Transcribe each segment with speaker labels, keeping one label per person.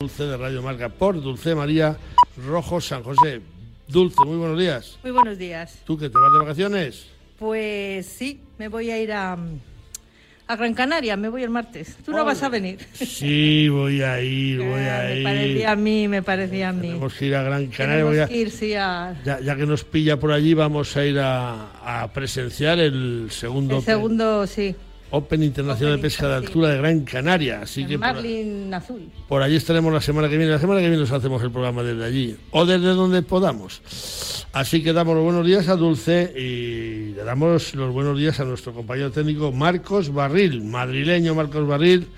Speaker 1: Dulce de Radio Marca por Dulce María Rojo San José. Dulce, muy buenos días.
Speaker 2: Muy buenos días.
Speaker 1: ¿Tú que te vas de vacaciones?
Speaker 2: Pues sí, me voy a ir a, a Gran Canaria, me voy el martes. ¿Tú no vas a venir?
Speaker 1: Sí, voy a ir, voy a
Speaker 2: me
Speaker 1: ir.
Speaker 2: parecía a mí, me parecía a mí.
Speaker 1: Tenemos que ir a Gran Canaria. Voy a-
Speaker 2: ir, sí, a-
Speaker 1: ya, ya que nos pilla por allí, vamos a ir a, a presenciar el segundo,
Speaker 2: el segundo, sí,
Speaker 1: Open Internacional
Speaker 2: Open
Speaker 1: de Pesca de. Altura de Gran Canaria. Así que
Speaker 2: el
Speaker 1: por,
Speaker 2: Marlin Azul.
Speaker 1: por allí estaremos la semana que viene. La semana que viene nos hacemos el programa desde allí o desde donde podamos. Así que damos los buenos días a Dulce y le damos los buenos días a nuestro compañero técnico Marcos Barril, madrileño Marcos Barril,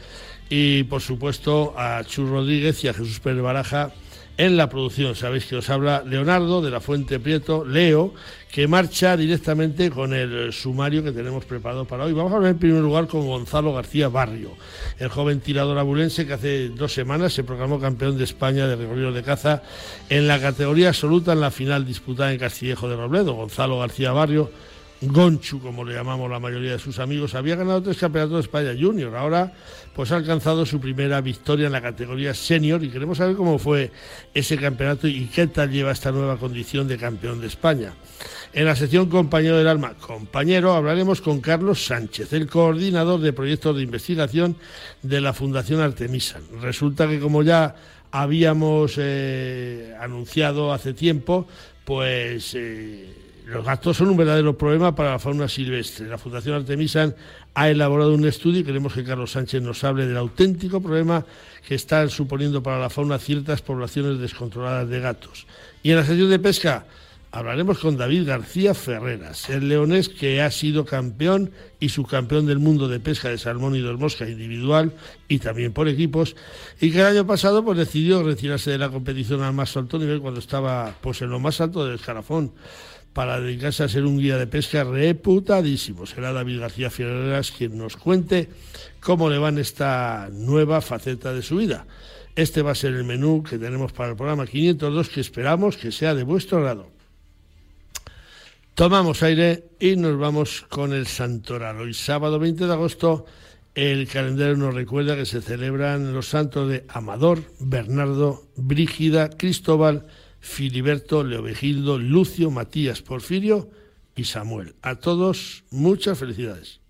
Speaker 1: y por supuesto a Chus Rodríguez y a Jesús Pérez Baraja en la producción. Sabéis que os habla Leonardo de la Fuente Prieto, Leo, que marcha directamente con el sumario que tenemos preparado para hoy. Vamos a hablar en primer lugar con Gonzalo García Barrio, el joven tirador abulense que hace dos semanas se proclamó campeón de España de recorridos de caza en la categoría absoluta en la final disputada en Castillejo de Robledo. Gonzalo García Barrio Gonchu, como le llamamos la mayoría de sus amigos, había ganado tres campeonatos de España Junior. Ahora, pues ha alcanzado su primera victoria en la categoría senior y queremos saber cómo fue ese campeonato y qué tal lleva esta nueva condición de campeón de España. En la sección Compañero del Alma, compañero, hablaremos con Carlos Sánchez, el coordinador de proyectos de investigación de la Fundación Artemisa. Resulta que como ya habíamos eh, anunciado hace tiempo, pues eh, los gatos son un verdadero problema para la fauna silvestre. La Fundación Artemisan ha elaborado un estudio y queremos que Carlos Sánchez nos hable del auténtico problema que están suponiendo para la fauna ciertas poblaciones descontroladas de gatos. Y en la sección de pesca hablaremos con David García Ferreras, el leonés que ha sido campeón y subcampeón del mundo de pesca de salmón y de mosca individual y también por equipos, y que el año pasado pues decidió retirarse de la competición al más alto nivel cuando estaba pues en lo más alto del escalafón para dedicarse a ser un guía de pesca reputadísimo. Será David García Ferreras quien nos cuente cómo le va en esta nueva faceta de su vida. Este va a ser el menú que tenemos para el programa 502 que esperamos que sea de vuestro agrado. Tomamos aire y nos vamos con el Santoral. Hoy sábado 20 de agosto el calendario nos recuerda que se celebran los santos de Amador, Bernardo, Brígida, Cristóbal, Filiberto, Leovigildo, Lucio, Matías, Porfirio y Samuel. A todos muchas felicidades.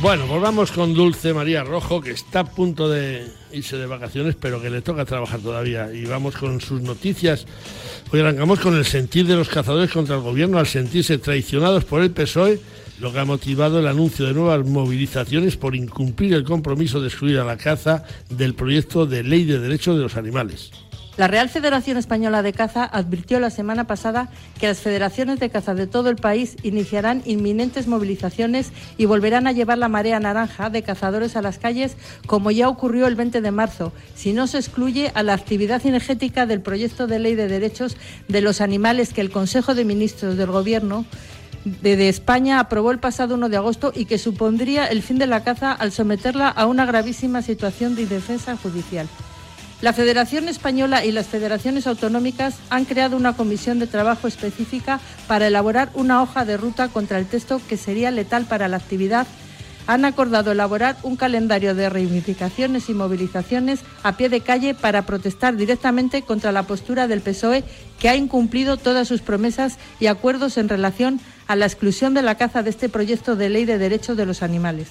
Speaker 1: Bueno, volvamos con Dulce María Rojo, que está a punto de irse de vacaciones, pero que le toca trabajar todavía. Y vamos con sus noticias. Hoy arrancamos con el sentir de los cazadores contra el gobierno al sentirse traicionados por el PSOE, lo que ha motivado el anuncio de nuevas movilizaciones por incumplir el compromiso de excluir a la caza del proyecto de ley de derechos de los animales.
Speaker 2: La Real Federación Española de Caza advirtió la semana pasada que las federaciones de caza de todo el país iniciarán inminentes movilizaciones y volverán a llevar la marea naranja de cazadores a las calles, como ya ocurrió el 20 de marzo, si no se excluye a la actividad cinegética del proyecto de ley de derechos de los animales que el Consejo de Ministros del Gobierno de España aprobó el pasado 1 de agosto y que supondría el fin de la caza al someterla a una gravísima situación de indefensa judicial. La Federación Española y las federaciones autonómicas han creado una comisión de trabajo específica para elaborar una hoja de ruta contra el texto que sería letal para la actividad. Han acordado elaborar un calendario de reivindicaciones y movilizaciones a pie de calle para protestar directamente contra la postura del PSOE que ha incumplido todas sus promesas y acuerdos en relación a la exclusión de la caza de este proyecto de ley de derechos de los animales.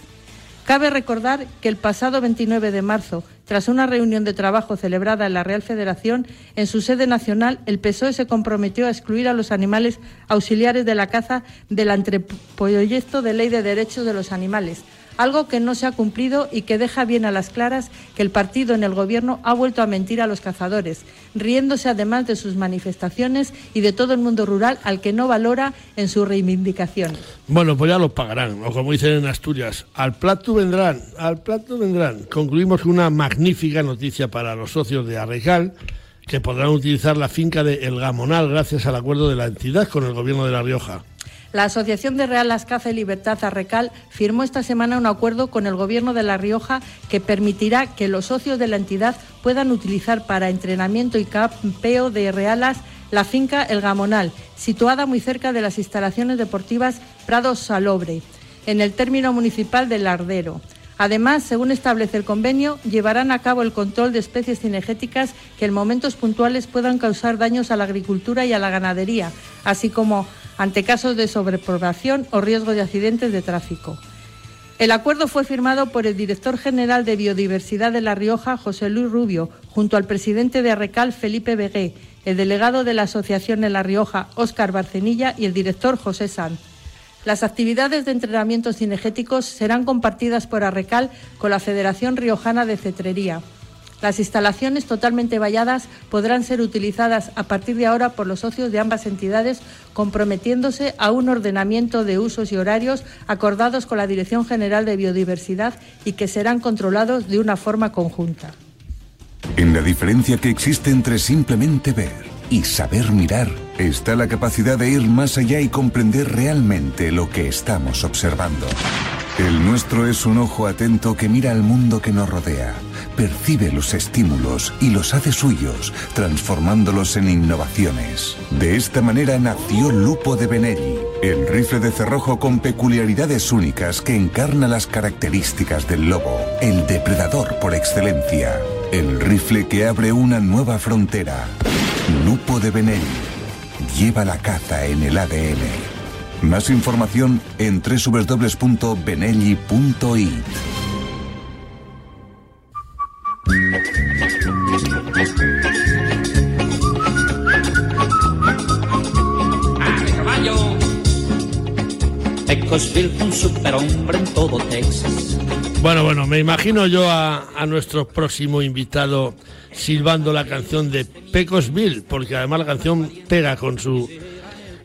Speaker 2: Cabe recordar que el pasado 29 de marzo, tras una reunión de trabajo celebrada en la Real Federación, en su sede nacional, el PSOE se comprometió a excluir a los animales auxiliares de la caza del anteproyecto de ley de derechos de los animales, algo que no se ha cumplido y que deja bien a las claras que el partido en el gobierno ha vuelto a mentir a los cazadores, riéndose además de sus manifestaciones y de todo el mundo rural al que no valora en sus reivindicaciones.
Speaker 1: Bueno, pues ya los pagarán, o como dicen en Asturias, al plato vendrán, al plato vendrán. Concluimos con una magnífica noticia para los socios de Arrecal, que podrán utilizar la finca de El Gamonal gracias al acuerdo de la entidad con el Gobierno de La Rioja.
Speaker 2: La Asociación de Real Las Caza y Libertad Arrecal firmó esta semana un acuerdo con el Gobierno de La Rioja que permitirá que los socios de la entidad puedan utilizar para entrenamiento y campeo de realas la finca El Gamonal, situada muy cerca de las instalaciones deportivas Prado Salobre, en el término municipal del Lardero. Además, según establece el convenio, llevarán a cabo el control de especies cinegéticas que en momentos puntuales puedan causar daños a la agricultura y a la ganadería, así como ante casos de sobrepoblación o riesgo de accidentes de tráfico. El acuerdo fue firmado por el director general de Biodiversidad de La Rioja, José Luis Rubio, junto al presidente de Arrecal, Felipe Begué, el delegado de la Asociación en La Rioja, Óscar Barcenilla, y el director José Sanz. Las actividades de entrenamiento cinegéticos serán compartidas por Arrecal con la Federación Riojana de Cetrería. Las instalaciones totalmente valladas podrán ser utilizadas a partir de ahora por los socios de ambas entidades, comprometiéndose a un ordenamiento de usos y horarios acordados con la Dirección General de Biodiversidad y que serán controlados de una forma conjunta.
Speaker 3: En la diferencia que existe entre simplemente ver y saber mirar está la capacidad de ir más allá y comprender realmente lo que estamos observando. El nuestro es un ojo atento que mira al mundo que nos rodea percibe los estímulos y los hace suyos, transformándolos en innovaciones. De esta manera nació Lupo de Benelli, el rifle de cerrojo con peculiaridades únicas que encarna las características del lobo, el depredador por excelencia, el rifle que abre una nueva frontera. Lupo de Benelli lleva la caza en el ADN. Más información en www.benelli.it.
Speaker 1: Bueno, bueno, me imagino yo a, nuestro próximo invitado silbando la canción de Pecosville, porque además la canción pega con su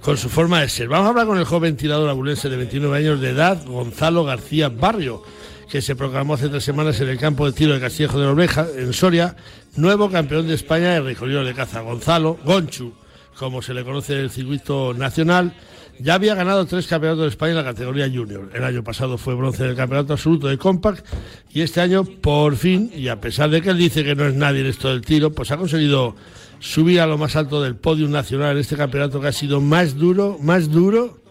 Speaker 1: con su forma de ser. Vamos a hablar con el joven tirador abulense de 29 años de edad, Gonzalo García Barrio, que se proclamó hace tres semanas en el campo de tiro de Castillejo de Orbeja, en Soria, nuevo campeón de España de recorrido de caza. Gonzalo, Gonchu, como se le conoce en el circuito nacional, ya había ganado tres campeonatos de España en la categoría junior. El año pasado fue bronce del campeonato absoluto de Compact y este año, por fin, y a pesar de que él dice que no es nadie en esto del tiro, pues ha conseguido subir a lo más alto del podio nacional en este campeonato que ha sido más duro, más duro,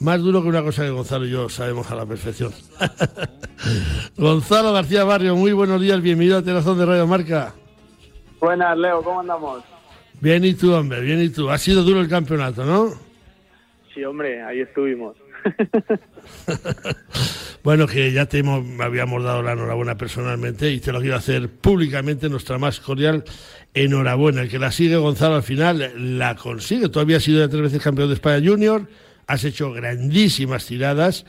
Speaker 1: más duro que una cosa que Gonzalo y yo sabemos a la perfección. Gonzalo García Barrio, muy buenos días, bienvenido a Terazón de Radio Marca.
Speaker 4: Buenas, Leo, ¿cómo andamos?
Speaker 1: Bien, y tú, hombre, bien, y tú. Ha sido duro el campeonato, ¿no?
Speaker 4: Sí, hombre, ahí estuvimos.
Speaker 1: bueno, que ya te habíamos dado la enhorabuena personalmente y te lo quiero hacer públicamente, nuestra más cordial enhorabuena. El que la sigue, Gonzalo, al final la consigue. Tú habías sido ya tres veces campeón de España Junior, has hecho grandísimas tiradas.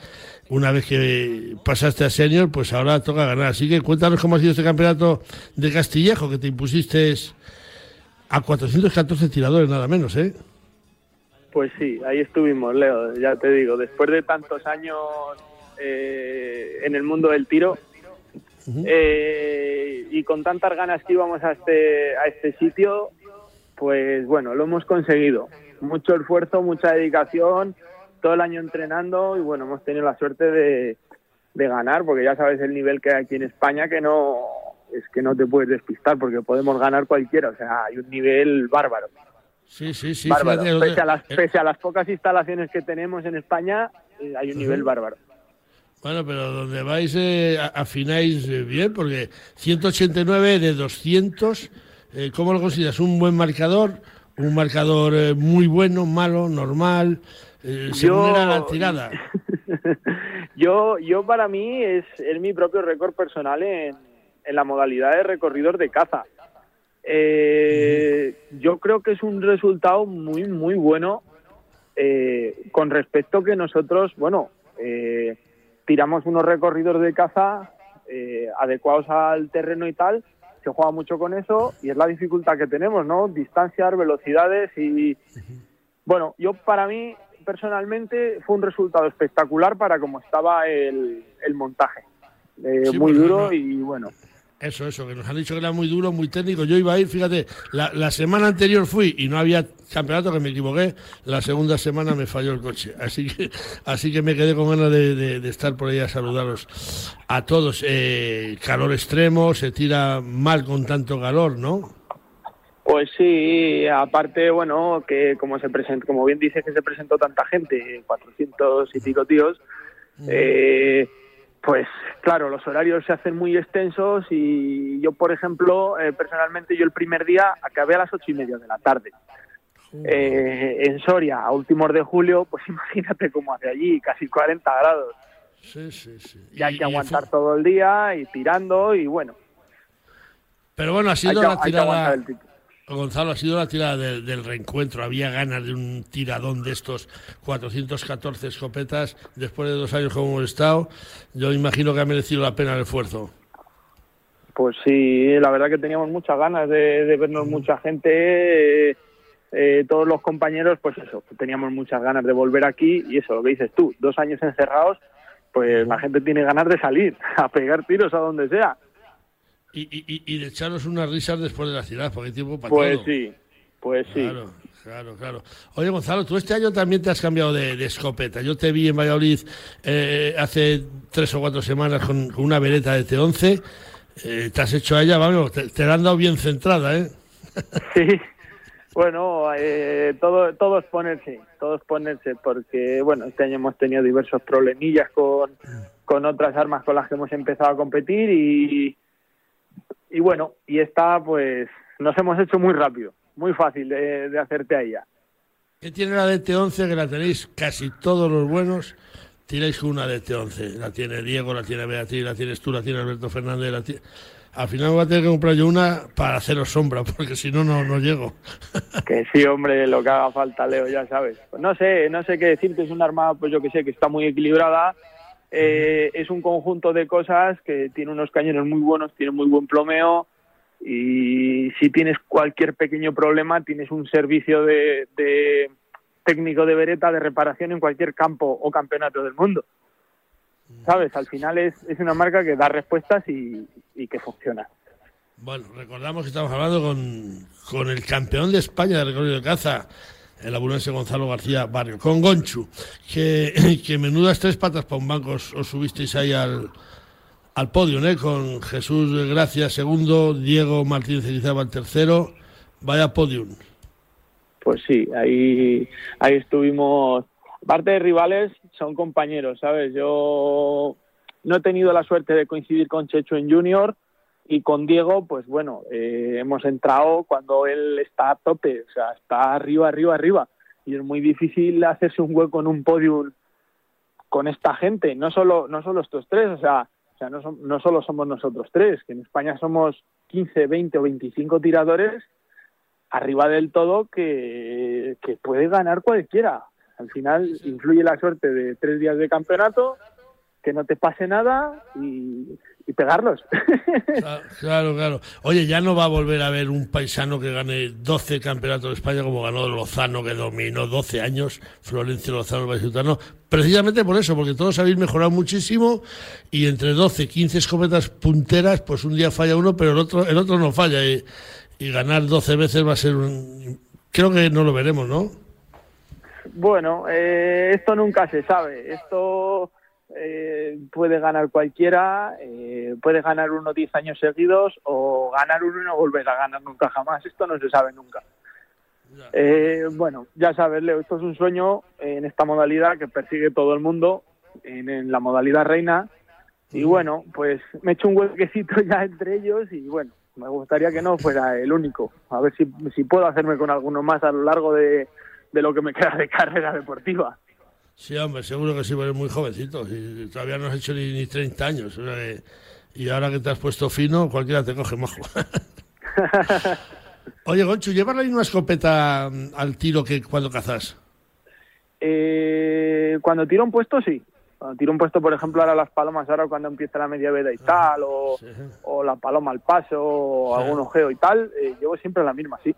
Speaker 1: Una vez que pasaste a senior, pues ahora toca ganar. Así que cuéntanos cómo ha sido este campeonato de Castillejo, que te impusiste a 414 tiradores, nada menos, ¿eh?
Speaker 4: Pues sí, ahí estuvimos, Leo, ya te digo, después de tantos años eh, en el mundo del tiro eh, y con tantas ganas que íbamos a este, a este sitio, pues bueno, lo hemos conseguido. Mucho esfuerzo, mucha dedicación, todo el año entrenando y bueno, hemos tenido la suerte de, de ganar, porque ya sabes el nivel que hay aquí en España que no es que no te puedes despistar porque podemos ganar cualquiera, o sea, hay un nivel bárbaro.
Speaker 1: Sí, sí, sí.
Speaker 4: pese, a las, pese a las pocas instalaciones que tenemos en España, eh, hay un nivel bárbaro.
Speaker 1: Bueno, pero donde vais eh, afináis eh, bien, porque 189 de 200, ¿cómo lo consideras? ¿Un buen marcador? ¿Un marcador muy bueno, malo, normal?
Speaker 4: Yo, la tirada. yo, yo para mí es, es mi propio récord personal en, en la modalidad de recorridos de caza. Eh, yo creo que es un resultado muy, muy bueno eh, con respecto que nosotros, bueno, eh, tiramos unos recorridos de caza eh, adecuados al terreno y tal, se juega mucho con eso y es la dificultad que tenemos, ¿no? Distancias, velocidades y, bueno, yo para mí personalmente fue un resultado espectacular para como estaba el, montaje. muy duro y bueno.
Speaker 1: Eso, eso, que nos han dicho que era muy duro, muy técnico. Yo iba a ir, fíjate, la, semana anterior fui y no había campeonato, que me equivoqué. La segunda semana me falló el coche. Así que, así que me quedé con ganas de, estar por ahí a saludaros a todos. Eh, calor extremo, se tira mal con tanto calor, ¿no?
Speaker 4: Pues sí, aparte, bueno, que como se presentó, como bien dices que se presentó tanta gente, 400 y pico tíos, eh, pues claro, los horarios se hacen muy extensos y yo, por ejemplo, eh, personalmente, yo el primer día acabé a las ocho y media de la tarde. Eh, en Soria, a últimos de julio, pues imagínate cómo hace allí, casi 40 grados.
Speaker 1: Sí, sí, sí.
Speaker 4: Y, hay que aguantar todo el día y tirando y bueno.
Speaker 1: Pero bueno, ha sido la tirada. Gonzalo, ha sido la tirada del, reencuentro. Había ganas de un tiradón de estos 414 escopetas después de dos años como hemos estado. Yo imagino que ha merecido la pena el esfuerzo.
Speaker 4: Pues sí, la verdad que teníamos muchas ganas de, vernos mucha gente. Eh, eh, todos los compañeros, pues eso, teníamos muchas ganas de volver aquí y eso, lo que dices tú, dos años encerrados, pues la gente tiene ganas de salir, a pegar tiros a donde sea.
Speaker 1: Y, y, y de echaros unas risas después de la ciudad, porque hay tiempo para
Speaker 4: pues sí, pues sí.
Speaker 1: Claro, claro, claro. Oye, Gonzalo, tú este año también te has cambiado de, escopeta. Yo te vi en Valladolid eh, hace tres o cuatro semanas con, una vereta de T11. Eh, te has hecho a ella, vamos, te, la han dado bien centrada, ¿eh?
Speaker 4: Sí, bueno, eh, todo, todo es ponerse, todo es ponerse, porque, bueno, este año hemos tenido diversos problemillas con, con otras armas con las que hemos empezado a competir y y bueno, y esta pues nos hemos hecho muy rápido, muy fácil de, hacerte a ella.
Speaker 1: ¿Qué tiene la DT11 que la tenéis casi todos los buenos? Tiráis una DT11, la tiene Diego, la tiene Beatriz, la tienes tú, la tiene Alberto Fernández, la tiene... Al final voy a tener que comprar yo una para haceros sombra, porque si no, no, llego.
Speaker 4: Que sí, hombre, lo que haga falta, Leo, ya sabes. Pues no sé, no sé qué decirte, es una arma, pues yo que sé, que está muy equilibrada, eh, es un conjunto de cosas que tiene unos cañones muy buenos, tiene muy buen plomeo y si tienes cualquier pequeño problema tienes un servicio de, técnico de vereta de reparación en cualquier campo o campeonato del mundo. ¿Sabes? Al final es, es una marca que da respuestas y, que funciona.
Speaker 1: Bueno, recordamos que estamos hablando con, con el campeón de España de recorrido de caza, el abunense Gonzalo García Barrio, con Gonchu, que, que menudas tres patas para un banco os, subisteis ahí al, al podio, ¿eh? con Jesús Gracia segundo, Diego Martínez Elizaba tercero, vaya podium.
Speaker 4: Pues sí, ahí, ahí estuvimos, aparte de rivales, son compañeros, ¿sabes? Yo no he tenido la suerte de coincidir con Checho en Junior, y con Diego, pues bueno, eh, hemos entrado cuando él está a tope, o sea, está arriba, arriba, arriba. Y es muy difícil hacerse un hueco en un podium con esta gente, no solo, no solo estos tres, o sea, o sea no, no solo somos nosotros tres, que en España somos 15, 20 o 25 tiradores arriba del todo que, que puede ganar cualquiera. Al final influye la suerte de tres días de campeonato, que no te pase nada y y pegarlos.
Speaker 1: Claro, claro. Oye, ya no va a volver a haber un paisano que gane 12 campeonatos de España como ganó Lozano, que dominó 12 años, Florencio Lozano Vallecutano, precisamente por eso, porque todos habéis mejorado muchísimo y entre 12, 15 escopetas punteras, pues un día falla uno, pero el otro, el otro no falla y, ganar 12 veces va a ser un... Creo que no lo veremos, ¿no?
Speaker 4: Bueno, eh, esto nunca se sabe. Esto eh, puede ganar cualquiera, eh, puede ganar uno 10 años seguidos o ganar uno y no volver a ganar nunca jamás. Esto no se sabe nunca. Eh, bueno, ya sabes, Leo, esto es un sueño en esta modalidad que persigue todo el mundo, en, la modalidad reina. Y bueno, pues me he hecho un huequecito ya entre ellos y bueno, me gustaría que no fuera el único. A ver si, si puedo hacerme con alguno más a lo largo de, de lo que me queda de carrera deportiva.
Speaker 1: Sí, hombre, seguro que sí, porque muy jovencito. Y todavía no has hecho ni, ni 30 años. y ahora que te has puesto fino, cualquiera te coge mojo. Oye, Gonchu, ¿llevas la misma escopeta mm, al tiro que cuando cazas?
Speaker 4: Eh, cuando tiro un puesto, sí. Cuando tiro un puesto, por ejemplo, ahora las palomas, ahora cuando empieza la media veda y tal, o, la paloma al paso, o algún ojeo y tal, eh, llevo siempre la misma, sí.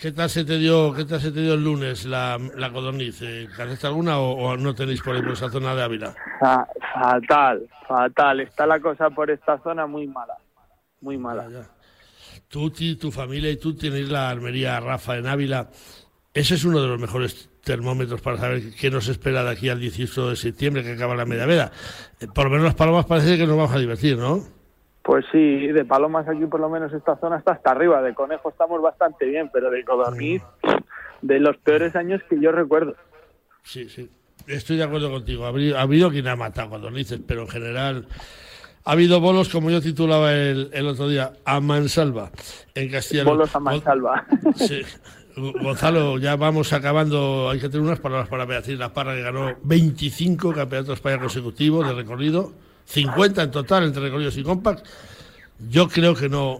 Speaker 1: ¿Qué tal se te dio, qué tal se te dio el lunes la, la codorniz? ¿Eh, alguna o, no tenéis por ahí por esa zona de Ávila?
Speaker 4: fatal, fatal. Está la cosa por esta zona muy mala. muy mala.
Speaker 1: Tú, tu familia y tú tienes la armería Rafa en Ávila. Ese es uno de los mejores termómetros para saber qué nos espera de aquí al 18 de septiembre, que acaba la media veda. Eh, por lo menos las palomas parece que nos vamos a divertir, ¿no?
Speaker 4: Pues sí, de palomas aquí por lo menos esta zona está hasta arriba, de conejo estamos bastante bien, pero de codorniz, de los peores años que yo recuerdo.
Speaker 1: Sí, sí, estoy de acuerdo contigo. Ha habido, quien ha matado codornices, pero en general ha habido bolos, como yo titulaba el, el otro día, a mansalva en Castilla.
Speaker 4: Bolos a mansalva.
Speaker 1: Sí. Gonzalo, ya vamos acabando. Hay que tener unas palabras para Beatriz La Parra, que ganó 25 campeonatos de España consecutivos de recorrido, 50 en total entre recorridos y compact. Yo creo que no,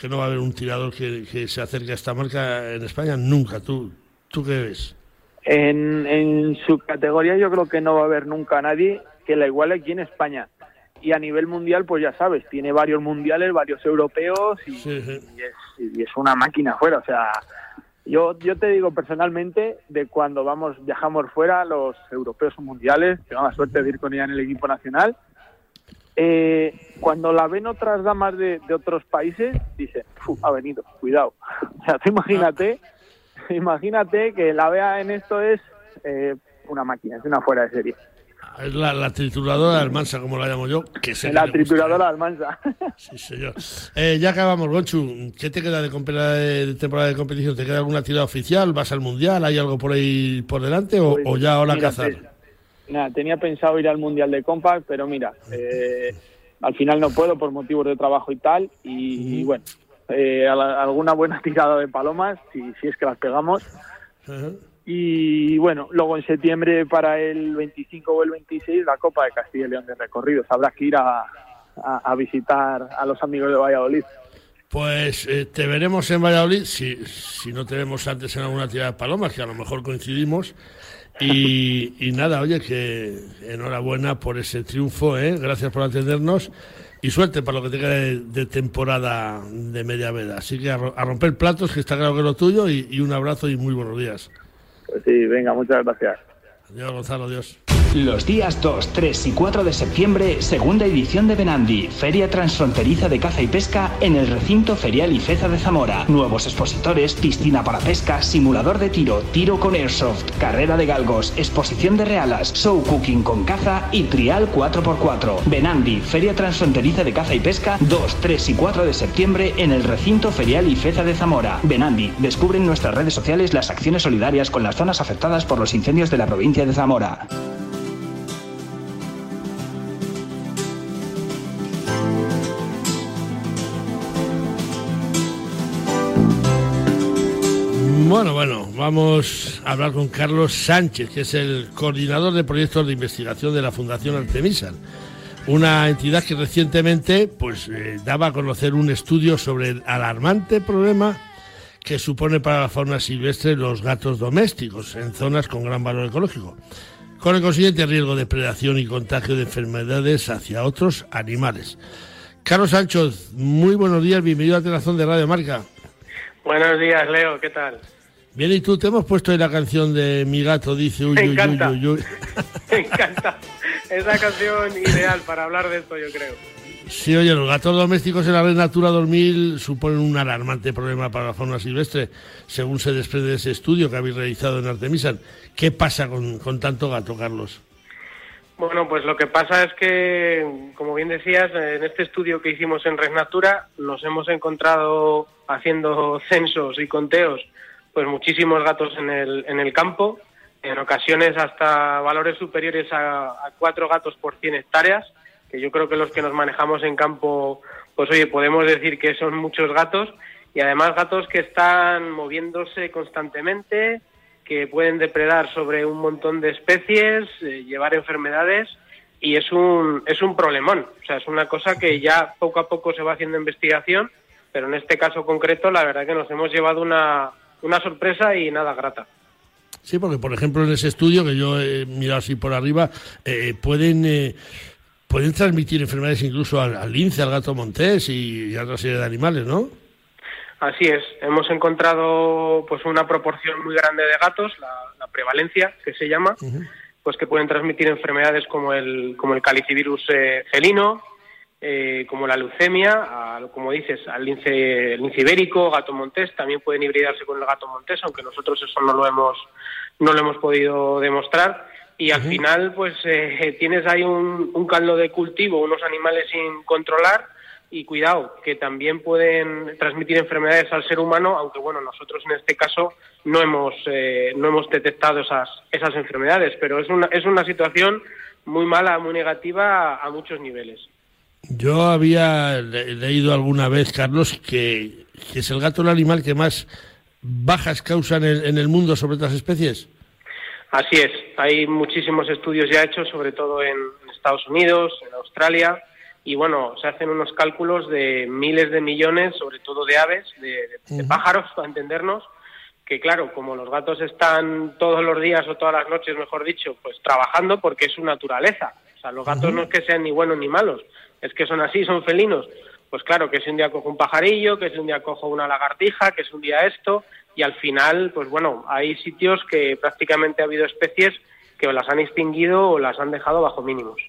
Speaker 1: que no va a haber un tirador que, se acerque a esta marca en España nunca. ¿Tú, tú qué ves?
Speaker 4: En, en su categoría yo creo que no va a haber nunca nadie que la iguale aquí en España y a nivel mundial, pues ya sabes, tiene varios mundiales, varios europeos y, y, es, una máquina fuera. O sea, yo, yo te digo personalmente, de cuando vamos viajamos fuera, los europeos o mundiales, tengo la suerte de ir con ella en el equipo nacional, eh, cuando la ven otras damas de, otros países, dicen, ha venido, cuidado. O sea, tú imagínate, imagínate que la vea en esto es eh, una máquina, es una fuera de serie.
Speaker 1: Es la, la, trituradora de Almansa, como la llamo yo. Que
Speaker 4: la trituradora de Almansa.
Speaker 1: Sí, señor. Eh, ya acabamos, Gonchu. ¿Qué te queda de, de, temporada de competición? ¿Te queda alguna tirada oficial? ¿Vas al Mundial? ¿Hay algo por ahí por delante? ¿O, pues, ya ahora cazar?
Speaker 4: Nada, tenía pensado ir al Mundial de Compact, pero mira, eh, al final no puedo por motivos de trabajo y tal. Y, bueno, eh, alguna buena tirada de palomas, si, si es que las pegamos. Y bueno, luego en septiembre para el 25 o el 26 la Copa de Castilla y León de recorridos. Habrá que ir a, a, visitar a los amigos de Valladolid.
Speaker 1: Pues eh, te veremos en Valladolid, si, si no te vemos antes en alguna tirada de palomas, que a lo mejor coincidimos. Y, y nada, oye, que enhorabuena por ese triunfo, ¿eh? gracias por atendernos y suerte para lo que tenga de, temporada de media veda. Así que a, romper platos, que está claro que es lo tuyo, y, y un abrazo y muy buenos días.
Speaker 4: Pues sí, venga, muchas gracias.
Speaker 1: Adiós, Gonzalo, adiós.
Speaker 5: Los días 2, 3 y 4 de septiembre, segunda edición de Benandi, Feria Transfronteriza de Caza y Pesca en el recinto ferial Ifeza de Zamora. Nuevos expositores, piscina para pesca, simulador de tiro, tiro con airsoft, carrera de galgos, exposición de realas, show cooking con caza y trial 4x4. Benandi, Feria Transfronteriza de Caza y Pesca, 2, 3 y 4 de septiembre en el recinto ferial Ifeza de Zamora. Benandi, descubre en nuestras redes sociales las acciones solidarias con las zonas afectadas por los incendios de la provincia de Zamora.
Speaker 1: Bueno, vamos a hablar con Carlos Sánchez, que es el coordinador de proyectos de investigación de la Fundación Artemisa, una entidad que recientemente pues, eh, daba a conocer un estudio sobre el alarmante problema que supone para la fauna silvestre los gatos domésticos en zonas con gran valor ecológico, con el consiguiente riesgo de predación y contagio de enfermedades hacia otros animales. Carlos Sánchez, muy buenos días, bienvenido a Telazón de Radio Marca.
Speaker 6: Buenos días, Leo, ¿qué tal?
Speaker 1: Bien, y tú te hemos puesto ahí la canción de Mi gato dice uy, uy, uy, uy,
Speaker 6: Me encanta. Es la canción ideal para hablar de esto, yo creo.
Speaker 1: Sí, oye, los gatos domésticos en la red Natura 2000 suponen un alarmante problema para la fauna silvestre, según se desprende de ese estudio que habéis realizado en Artemisan. ¿Qué pasa con, con tanto gato, Carlos?
Speaker 6: Bueno, pues lo que pasa es que, como bien decías, en este estudio que hicimos en Red Natura, nos hemos encontrado haciendo censos y conteos pues muchísimos gatos en el, en el campo, en ocasiones hasta valores superiores a, cuatro gatos por 100 hectáreas, que yo creo que los que nos manejamos en campo, pues oye, podemos decir que son muchos gatos, y además gatos que están moviéndose constantemente, que pueden depredar sobre un montón de especies, eh, llevar enfermedades, y es un, es un problemón. O sea, es una cosa que ya poco a poco se va haciendo investigación, pero en este caso concreto, la verdad que nos hemos llevado una, una sorpresa y nada grata.
Speaker 1: Sí, porque por ejemplo en ese estudio que yo he mirado así por arriba, eh, pueden eh, pueden transmitir enfermedades incluso al, lince, al gato montés y, a otra serie de animales, ¿no?
Speaker 6: Así es, hemos encontrado pues una proporción muy grande de gatos, la, prevalencia que se llama, pues que pueden transmitir enfermedades como el como el calicivirus eh, felino, eh, como la leucemia, como dices, al lince, lince, ibérico, gato montés, también pueden hibridarse con el gato montés, aunque nosotros eso no lo hemos, no lo hemos podido demostrar. Y al final, pues eh, tienes ahí un, un caldo de cultivo, unos animales sin controlar y cuidado, que también pueden transmitir enfermedades al ser humano, aunque bueno, nosotros en este caso no hemos, eh, no hemos detectado esas, esas enfermedades, pero es una, es una situación muy mala, muy negativa a, muchos niveles.
Speaker 1: Yo había leído alguna vez, Carlos, que, es el gato el animal que más bajas causa en el, en el mundo sobre otras especies.
Speaker 6: Así es, hay muchísimos estudios ya hechos, sobre todo en Estados Unidos, en Australia, y bueno, se hacen unos cálculos de miles de millones, sobre todo de aves, de, pájaros, para entendernos, que claro, como los gatos están todos los días o todas las noches, mejor dicho, pues trabajando porque es su naturaleza. O sea, los gatos no es que sean ni buenos ni malos, es que son así, son felinos. Pues claro, que si un día cojo un pajarillo, que si un día cojo una lagartija, que es un día esto, y al final, pues bueno, hay sitios que prácticamente ha habido especies que o las han extinguido o las han dejado bajo mínimos.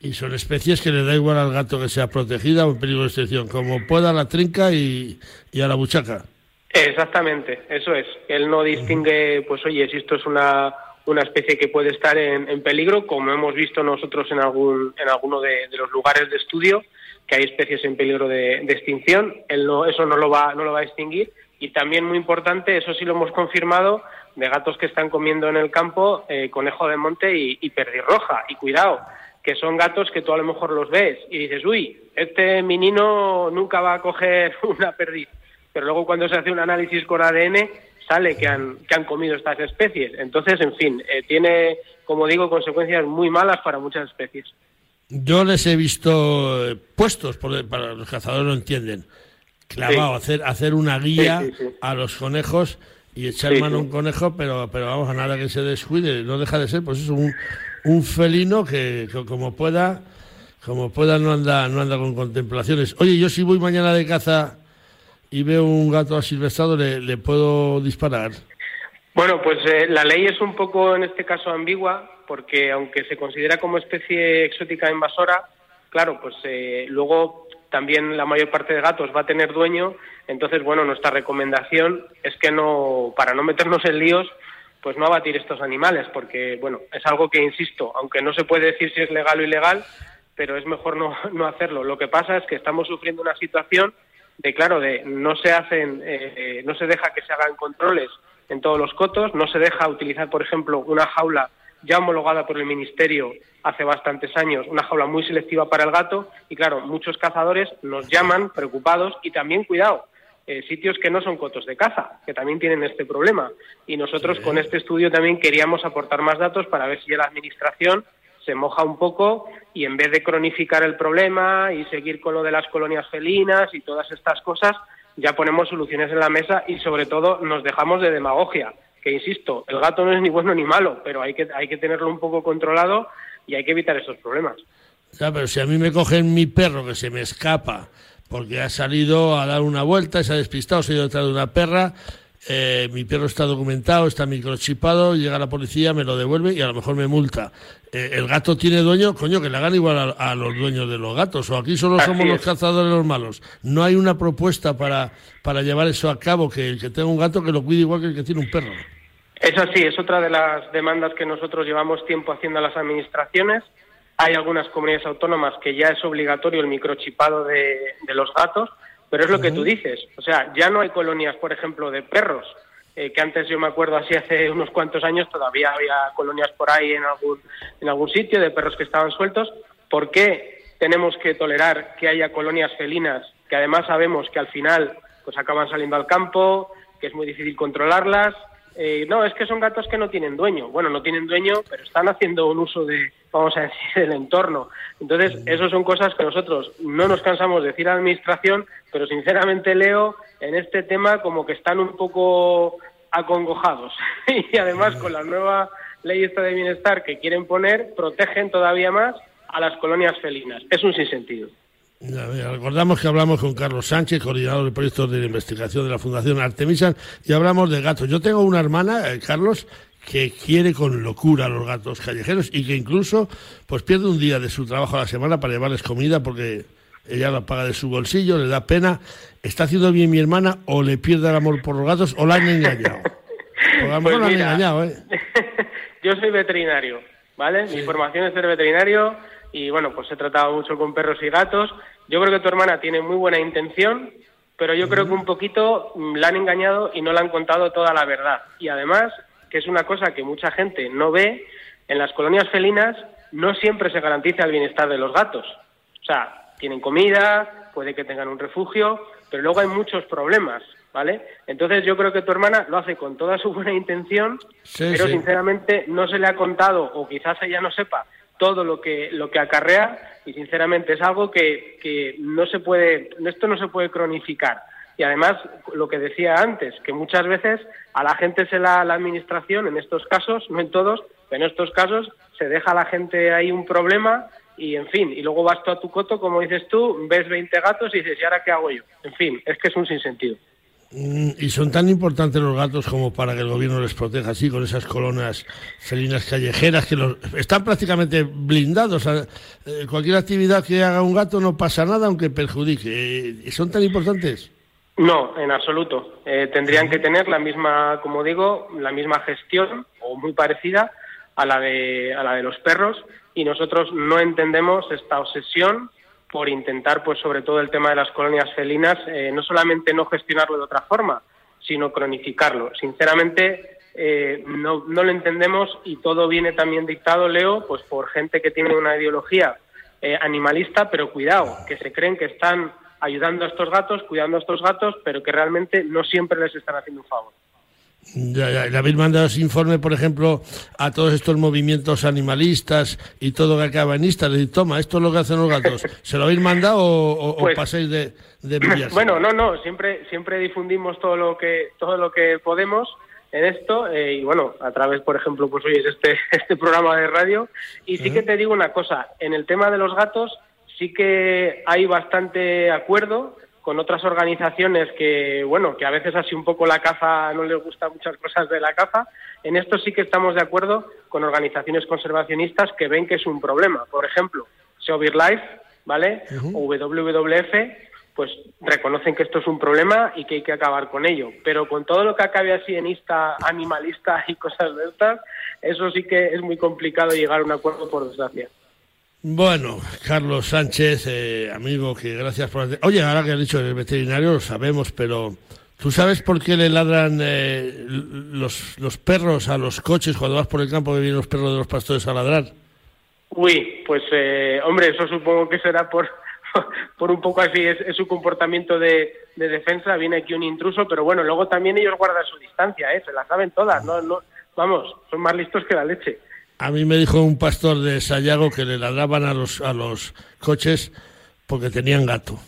Speaker 1: Y son especies que le da igual al gato que sea protegida o en peligro de extinción, como pueda la trinca y, a la buchaca.
Speaker 6: Exactamente, eso es. Él no distingue, pues oye, si esto es una, una especie que puede estar en, peligro, como hemos visto nosotros en algún en alguno de, los lugares de estudio, que hay especies en peligro de, extinción. Él no, eso no lo va no lo va a distinguir. Y también muy importante, eso sí lo hemos confirmado, de gatos que están comiendo en el campo eh, conejo de monte y, y perdirroja. Y cuidado, que son gatos que tú a lo mejor los ves y dices, uy, este menino nunca va a coger una perdiz. Pero luego cuando se hace un análisis con ADN sale que han, que han comido estas especies. Entonces, en fin, eh, tiene, como digo, consecuencias muy malas para muchas especies.
Speaker 1: Yo les he visto eh, puestos, por, para los cazadores lo entienden, clavado, hacer, hacer una guía a los conejos y echar mano a un conejo, pero, pero vamos, a nada que se descuide, no deja de ser, pues eso, un, un felino que, como pueda como pueda no anda no anda con contemplaciones. Oye, yo si voy mañana de caza y veo un gato asilvestrado, ¿le, puedo disparar?
Speaker 6: Bueno, pues eh, la ley es un poco en este caso ambigua, porque aunque se considera como especie exótica invasora, claro, pues eh, luego también la mayor parte de gatos va a tener dueño, entonces, bueno, nuestra recomendación es que no, para no meternos en líos, pues no abatir estos animales, porque, bueno, es algo que, insisto, aunque no se puede decir si es legal o ilegal, pero es mejor no, no hacerlo. Lo que pasa es que estamos sufriendo una situación de, claro, de no se hacen, eh, no se deja que se hagan controles en todos los cotos, no se deja utilizar, por ejemplo, una jaula ya homologada por el Ministerio hace bastantes años, una jaula muy selectiva para el gato, y claro, muchos cazadores nos llaman preocupados y también, cuidado, eh, sitios que no son cotos de caza, que también tienen este problema. Y nosotros con este estudio también queríamos aportar más datos para ver si la Administración se moja un poco y en vez de cronificar el problema y seguir con lo de las colonias felinas y todas estas cosas, ya ponemos soluciones en la mesa y sobre todo nos dejamos de demagogia, que insisto, el gato no es ni bueno ni malo, pero hay que, hay que tenerlo un poco controlado y hay que evitar esos problemas.
Speaker 1: Ya, pero si a mí me cogen mi perro que se me escapa porque ha salido a dar una vuelta, se ha despistado, se ha ido detrás de una perra. Eh, mi perro está documentado, está microchipado, llega la policía, me lo devuelve y a lo mejor me multa. Eh, el gato tiene dueño, coño, que le hagan igual a, los dueños de los gatos, o aquí solo somos los cazadores los malos. No hay una propuesta para, para llevar eso a cabo, que el que tenga un gato que lo cuide igual que el que tiene un perro.
Speaker 6: Es así, es otra de las demandas que nosotros llevamos tiempo haciendo a las administraciones hay algunas comunidades autónomas que ya es obligatorio el microchipado de, los gatos, pero es lo que tú dices. O sea, ya no hay colonias, por ejemplo, de perros, eh, que antes yo me acuerdo así hace unos cuantos años todavía había colonias por ahí en algún, en algún sitio de perros que estaban sueltos. ¿Por qué tenemos que tolerar que haya colonias felinas que además sabemos que al final pues acaban saliendo al campo, que es muy difícil controlarlas? Eh, no, es que son gatos que no tienen dueño. Bueno, no tienen dueño, pero están haciendo un uso de, vamos a decir, del entorno. Entonces, eso son cosas que nosotros no nos cansamos de decir a la Administración, pero sinceramente, Leo, en este tema como que están un poco acongojados. y además, con la nueva ley esta de bienestar que quieren poner, protegen todavía más a las colonias felinas. Es un sinsentido.
Speaker 1: Recordamos que hablamos con Carlos Sánchez, coordinador de proyectos de investigación de la Fundación Artemisa, y hablamos de gatos. Yo tengo una hermana, eh, Carlos, que quiere con locura a los gatos callejeros y que incluso pues pierde un día de su trabajo a la semana para llevarles comida porque ella la paga de su bolsillo, le da pena. ¿Está haciendo bien mi hermana o le pierde el amor por los gatos o la han engañado?
Speaker 6: a lo mejor pues han engañado, ¿eh? Yo soy veterinario, ¿vale? Mi formación es ser veterinario y bueno, pues he tratado mucho con perros y gatos. Yo creo que tu hermana tiene muy buena intención, pero yo creo que un poquito mm, la han engañado y no le han contado toda la verdad. Y además, que es una cosa que mucha gente no ve, en las colonias felinas no siempre se garantiza el bienestar de los gatos. O sea, tienen comida, puede que tengan un refugio, pero luego hay muchos problemas, ¿vale? Entonces yo creo que tu hermana lo hace con toda su buena intención, pero sinceramente no se le ha contado, o quizás ella no sepa, todo lo que, lo que acarrea, y sinceramente es algo que, que no se puede, esto no se puede cronificar. Y además, lo que decía antes, que muchas veces a la gente se la, la administración, en estos casos, no en todos, pero en estos casos se deja a la gente ahí un problema y en fin, y luego vas tú a tu coto, como dices tú, ves 20 gatos y dices, ¿y ahora qué hago yo? En fin, es que es un sinsentido.
Speaker 1: Mm, y son tan importantes los gatos como para que el gobierno les proteja así con esas colonias felinas callejeras que los, están prácticamente blindados. Eh, cualquier actividad que haga un gato no pasa nada aunque perjudique. Eh, ¿Son tan importantes?
Speaker 6: No, en absoluto. Eh, tendrían que tener la misma, como digo, la misma gestión o muy parecida a la de a la de los perros y nosotros no entendemos esta obsesión por intentar, pues sobre todo el tema de las colonias felinas, eh, no solamente no gestionarlo de otra forma, sino cronificarlo. Sinceramente, eh, no, no, lo entendemos y todo viene también dictado, Leo, pues por gente que tiene una ideología eh, animalista, pero cuidado, que se creen que están ayudando a estos gatos, cuidando a estos gatos, pero que realmente no siempre les están haciendo un favor.
Speaker 1: Ya, ya. ¿Le habéis mandado ese informe, por ejemplo, a todos estos movimientos animalistas y todo que acaba en Insta? Digo, toma, esto es lo que hacen los gatos. ¿Se lo habéis mandado o,
Speaker 6: pues,
Speaker 1: pasáis de, de
Speaker 6: Bueno, no, no. Siempre, siempre difundimos todo lo que, todo lo que podemos en esto eh, y bueno, a través, por ejemplo, pues hoy es este, este programa de radio. Y sí que te digo una cosa, en el tema de los gatos sí que hay bastante acuerdo con otras organizaciones que, bueno, que a veces así un poco la caza no les gusta muchas cosas de la caza. En esto sí que estamos de acuerdo con organizaciones conservacionistas que ven que es un problema. Por ejemplo, Seovir Life, ¿vale? O WWF, pues reconocen que esto es un problema y que hay que acabar con ello. Pero con todo lo que acabe así en ista animalista y cosas de estas, eso sí que es muy complicado llegar a un acuerdo por desgracia.
Speaker 1: Bueno, Carlos Sánchez, eh, amigo, que gracias por... Oye, ahora que has dicho el veterinario, lo sabemos, pero ¿tú sabes por qué le ladran eh, los, los perros a los coches cuando vas por el campo que vienen los perros de los pastores a ladrar?
Speaker 6: Uy, pues eh, hombre, eso supongo que será por, por un poco así, es, su comportamiento de, de, defensa, viene aquí un intruso, pero bueno, luego también ellos guardan su distancia, ¿eh? se la saben todas, no, no, vamos, son más listos que la leche.
Speaker 1: A mí me dijo un pastor de Sayago que le ladraban a los, a los coches porque tenían gato.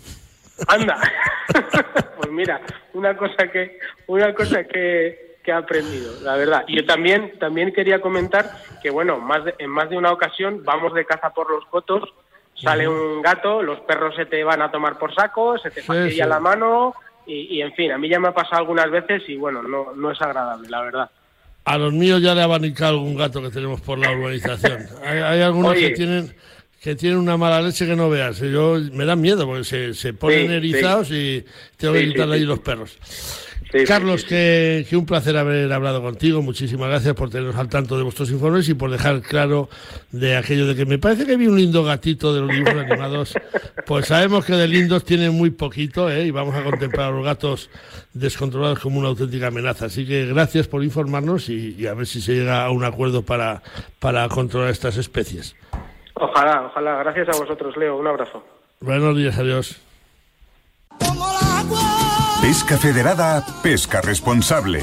Speaker 6: Anda. pues mira, una cosa que una cosa que, que he aprendido, la verdad. Y yo también también quería comentar que bueno, más en más de una ocasión vamos de caza por los cotos, sale un gato, los perros se te van a tomar por saco, se te sí, la mano y, y, en fin, a mí ya me ha pasado algunas veces y bueno, no no es agradable, la verdad.
Speaker 1: A los míos ya le ha abanicado algún gato que tenemos por la urbanización. Hay, algunos que tienen que tienen una mala leche que no veas. Yo me dan miedo porque se, se ponen erizados y tengo que quitarle ahí los perros. Carlos, que, un placer haber hablado contigo. Muchísimas gracias por tenernos al tanto de vuestros informes y por dejar claro de aquello de que me parece que vi un lindo gatito de los dibujos animados. Pues sabemos que de lindos tienen muy poquito ¿eh? y vamos a contemplar a los gatos descontrolados como una auténtica amenaza. Así que gracias por informarnos y, a ver si se llega a un acuerdo para, para controlar estas especies.
Speaker 6: Ojalá, ojalá. Gracias a vosotros, Leo. Un abrazo.
Speaker 1: Buenos días, adiós.
Speaker 3: Pesca Federada, pesca responsable.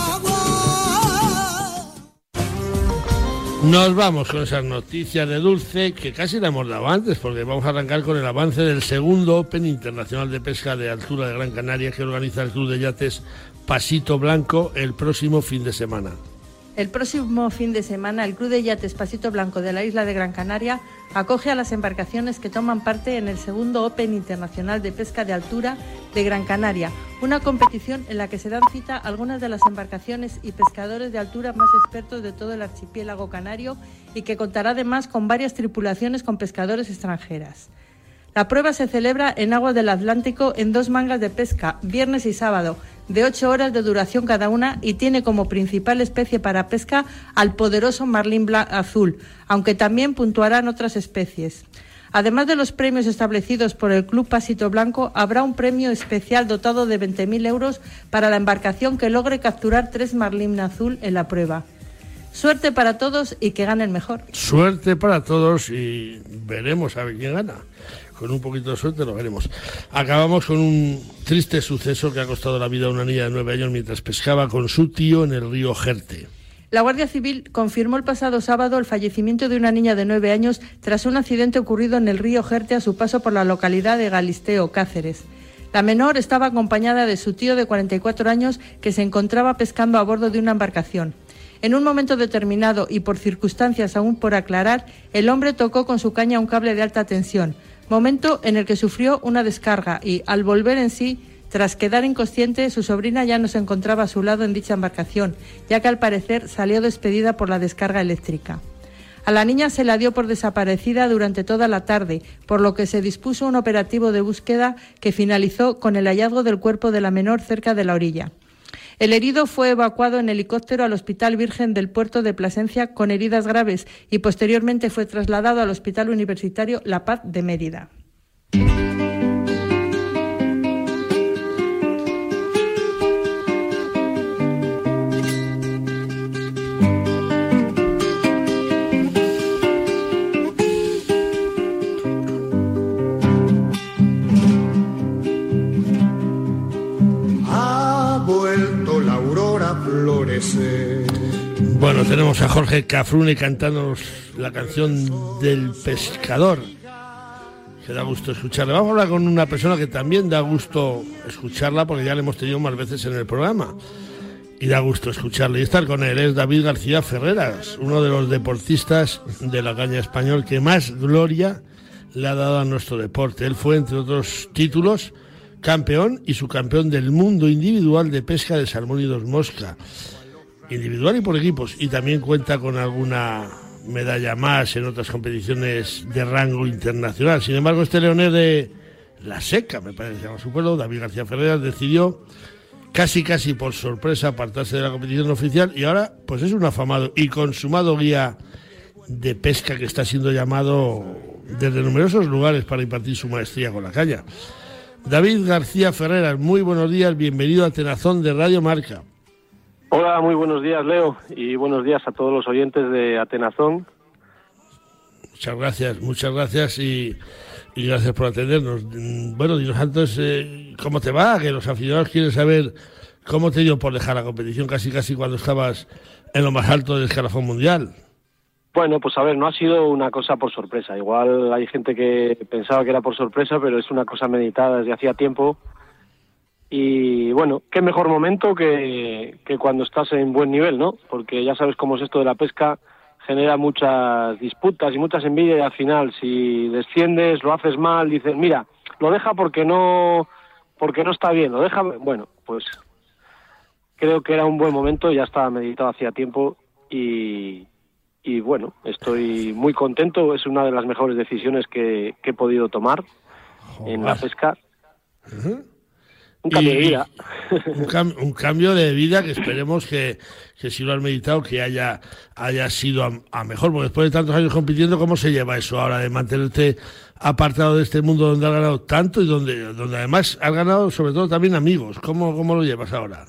Speaker 1: Nos vamos con esas noticias de Dulce que casi la hemos dado antes porque vamos a arrancar con el avance del segundo Open Internacional de Pesca de Altura de Gran Canaria que organiza el Club de Yates Pasito Blanco el próximo fin de semana.
Speaker 2: El próximo fin de semana, el Club de Yates Pasito Blanco de la isla de Gran Canaria acoge a las embarcaciones que toman parte en el segundo Open Internacional de Pesca de Altura de Gran Canaria, una competición en la que se dan cita algunas de las embarcaciones y pescadores de altura más expertos de todo el archipiélago canario y que contará además con varias tripulaciones con pescadores extranjeras. La prueba se celebra en aguas del Atlántico en dos mangas de pesca, viernes y sábado, de ocho horas de duración cada una y tiene como principal especie para pesca al poderoso marlín azul, aunque también puntuarán otras especies. Además de los premios establecidos por el Club Pasito Blanco, habrá un premio especial dotado de 20.000 euros para la embarcación que logre capturar tres marlín azul en la prueba. Suerte para todos y que gane el mejor.
Speaker 1: Suerte para todos y veremos a ver quién gana con un poquito de suerte lo veremos. Acabamos con un triste suceso que ha costado la vida a una niña de nueve años mientras pescaba con su tío en el río Jerte.
Speaker 2: La Guardia Civil confirmó el pasado sábado el fallecimiento de una niña de nueve años tras un accidente ocurrido en el río Jerte a su paso por la localidad de Galisteo, Cáceres. La menor estaba acompañada de su tío de 44 años que se encontraba pescando a bordo de una embarcación. En un momento determinado y por circunstancias aún por aclarar, el hombre tocó con su caña un cable de alta tensión momento en el que sufrió una descarga y, al volver en sí, tras quedar inconsciente, su sobrina ya no se encontraba a su lado en dicha embarcación, ya que al parecer salió despedida por la descarga eléctrica. A la niña se la dio por desaparecida durante toda la tarde, por lo que se dispuso un operativo de búsqueda que finalizó con el hallazgo del cuerpo de la menor cerca de la orilla. El herido fue evacuado en helicóptero al Hospital Virgen del Puerto de Plasencia con heridas graves y posteriormente fue trasladado al Hospital Universitario La Paz de Mérida.
Speaker 1: Jorge Cafrune cantándonos la canción del pescador. Que da gusto escucharla. Vamos a hablar con una persona que también da gusto escucharla porque ya le hemos tenido más veces en el programa. Y da gusto escucharle y estar con él. Es David García Ferreras, uno de los deportistas de la caña español que más gloria le ha dado a nuestro deporte. Él fue, entre otros títulos, campeón y subcampeón del mundo individual de pesca de salmón y dos mosca individual y por equipos, y también cuenta con alguna medalla más en otras competiciones de rango internacional. Sin embargo, este leonés de La Seca, me parece, llama su pueblo, David García Ferreras, decidió casi casi por sorpresa apartarse de la competición oficial y ahora pues es un afamado y consumado guía de pesca que está siendo llamado desde numerosos lugares para impartir su maestría con la caña. David García Ferreras, muy buenos días, bienvenido a Tenazón de Radio Marca.
Speaker 7: Hola, muy buenos días, Leo, y buenos días a todos los oyentes de Atenazón.
Speaker 1: Muchas gracias, muchas gracias y, gracias por atendernos. Bueno, dinos antes, eh, ¿cómo te va? Que los aficionados quieren saber cómo te dio por dejar la competición casi casi cuando estabas en lo más alto del escalafón mundial.
Speaker 7: Bueno, pues a ver, no ha sido una cosa por sorpresa. Igual hay gente que pensaba que era por sorpresa, pero es una cosa meditada desde hacía tiempo y bueno, qué mejor momento que, que cuando estás en buen nivel, ¿no? Porque ya sabes cómo es esto de la pesca, genera muchas disputas y muchas envidias y al final si desciendes, lo haces mal, dices, mira, lo deja porque no porque no está bien, lo deja, bueno, pues creo que era un buen momento, ya estaba meditado hacía tiempo y, y bueno, estoy muy contento, es una de las mejores decisiones que, he podido tomar en la pesca. Un cambio de vida.
Speaker 1: Un, cambio de vida que esperemos que, si lo has meditado, que haya, haya sido a, mejor, porque después de tantos años compitiendo, ¿cómo se lleva eso ahora de mantenerte apartado de este mundo donde has ganado tanto y donde, donde además has ganado sobre todo también amigos? ¿Cómo, cómo lo llevas ahora?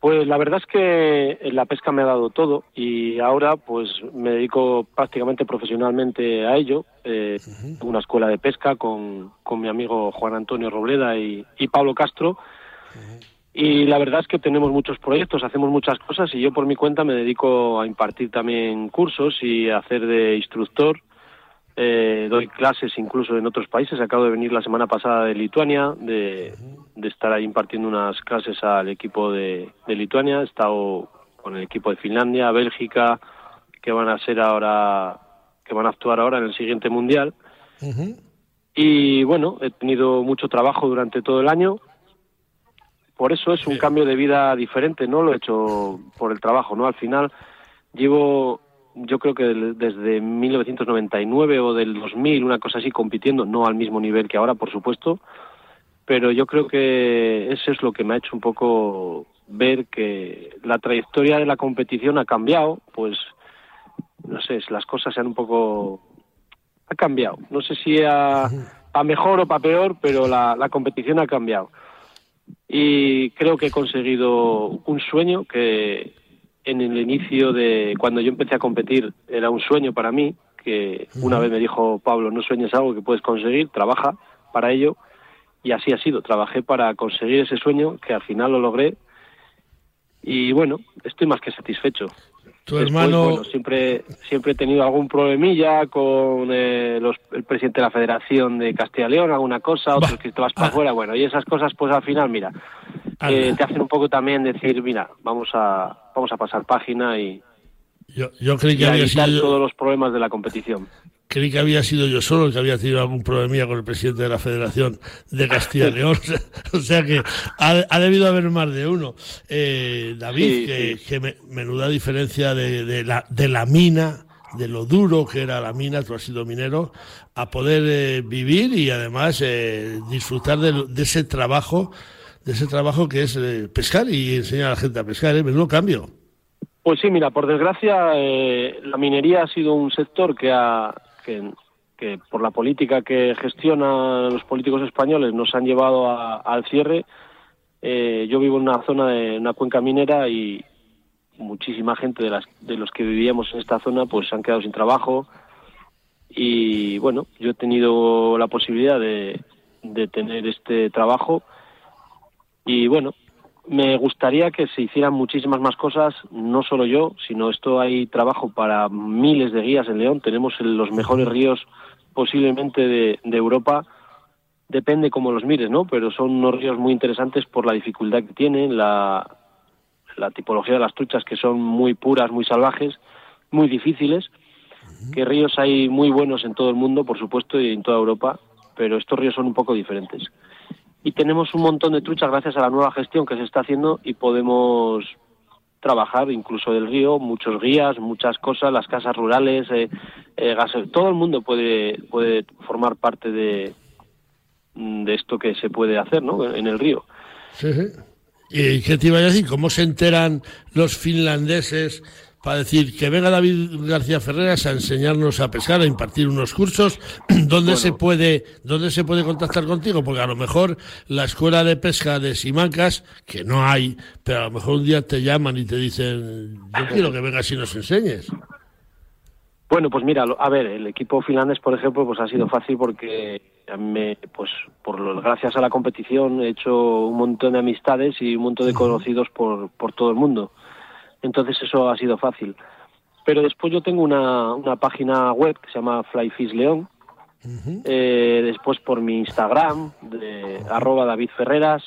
Speaker 7: Pues la verdad es que la pesca me ha dado todo y ahora pues me dedico prácticamente profesionalmente a ello. Eh, Una escuela de pesca con, con, mi amigo Juan Antonio Robleda y, Pablo Castro. Y la verdad es que tenemos muchos proyectos, hacemos muchas cosas y yo por mi cuenta me dedico a impartir también cursos y a hacer de instructor. Eh, doy clases incluso en otros países. Acabo de venir la semana pasada de Lituania, de, de estar ahí impartiendo unas clases al equipo de, de Lituania. He estado con el equipo de Finlandia, Bélgica, que van a ser ahora, que van a actuar ahora en el siguiente mundial. Y bueno, he tenido mucho trabajo durante todo el año. Por eso es un cambio de vida diferente, no lo he hecho por el trabajo, ¿no? Al final llevo, yo creo que desde 1999 o del 2000, una cosa así, compitiendo, no al mismo nivel que ahora, por supuesto, pero yo creo que eso es lo que me ha hecho un poco ver que la trayectoria de la competición ha cambiado, pues no sé, las cosas se han un poco ha cambiado. No sé si a, a mejor o para peor, pero la, la competición ha cambiado. Y creo que he conseguido un sueño que en el inicio de cuando yo empecé a competir era un sueño para mí, que una vez me dijo Pablo, no sueñes algo que puedes conseguir, trabaja para ello. Y así ha sido, trabajé para conseguir ese sueño, que al final lo logré. Y bueno, estoy más que satisfecho.
Speaker 1: Tu hermano.
Speaker 7: Bueno, siempre, siempre he tenido algún problemilla con eh, los, el presidente de la Federación de Castilla y León, alguna cosa, otros que te vas para
Speaker 1: ah.
Speaker 7: afuera. Bueno, y esas cosas, pues al final, mira, eh, te hacen un poco también decir, mira, vamos a, vamos a pasar página y,
Speaker 1: Yo, yo creí
Speaker 7: y
Speaker 1: que
Speaker 7: a
Speaker 1: había sido.
Speaker 7: todos los problemas de la competición.
Speaker 1: Creí que había sido yo solo el que había tenido algún problemilla con el presidente de la Federación de Castilla y León. o sea que ha, ha debido haber más de uno. Eh, David,
Speaker 7: Sí,
Speaker 1: que,
Speaker 7: sí.
Speaker 1: que me- menuda diferencia de, de la, de la mina, de lo duro que era la mina, tú has sido minero, a poder eh, vivir y además eh, disfrutar de ese trabajo, de ese trabajo que es eh, pescar y enseñar a la gente a pescar. ¿eh? Menudo cambio.
Speaker 7: Pues sí, mira, por desgracia, eh, la minería ha sido un sector que, ha, que, por la política que gestionan los políticos españoles nos han llevado a- al cierre. Eh, yo vivo en una zona de una cuenca minera y muchísima gente de, las, de los que vivíamos en esta zona pues se han quedado sin trabajo y bueno, yo he tenido la posibilidad de tener este trabajo y bueno, me gustaría que se hicieran muchísimas más cosas, no solo yo, sino esto hay trabajo para miles de guías en León. Tenemos los mejores ríos posiblemente de, de Europa. Depende cómo los mires, ¿no? Pero son unos ríos muy interesantes por la dificultad que tienen, la, la tipología de las truchas que son muy puras, muy salvajes, muy difíciles. Que ríos hay muy buenos en todo el mundo, por supuesto, y en toda Europa, pero estos ríos son un poco diferentes y tenemos un montón de truchas gracias a la nueva gestión que se está haciendo y podemos trabajar incluso del río, muchos guías, muchas cosas, las casas rurales, eh, eh, todo el mundo puede puede formar parte de de esto que se puede hacer, ¿no? En el río.
Speaker 1: Sí. ¿Y qué te iba a decir? ¿Cómo se enteran los finlandeses para decir que venga David García Ferreras a enseñarnos a pescar, a impartir unos cursos? ¿Dónde se puede dónde se puede contactar contigo? Porque a lo mejor la escuela de pesca de Simancas, que no hay, pero a lo mejor un día te llaman y te dicen, yo quiero que vengas y nos enseñes.
Speaker 7: Bueno, pues mira, a ver, el equipo finlandés, por ejemplo, pues ha sido fácil porque me, pues por lo, gracias a la competición he hecho un montón de amistades y un montón de conocidos por, por todo el mundo. Entonces eso ha sido fácil. Pero después yo tengo una, una página web que se llama Flyfish León. Eh, después por mi Instagram, de arroba David Ferreras,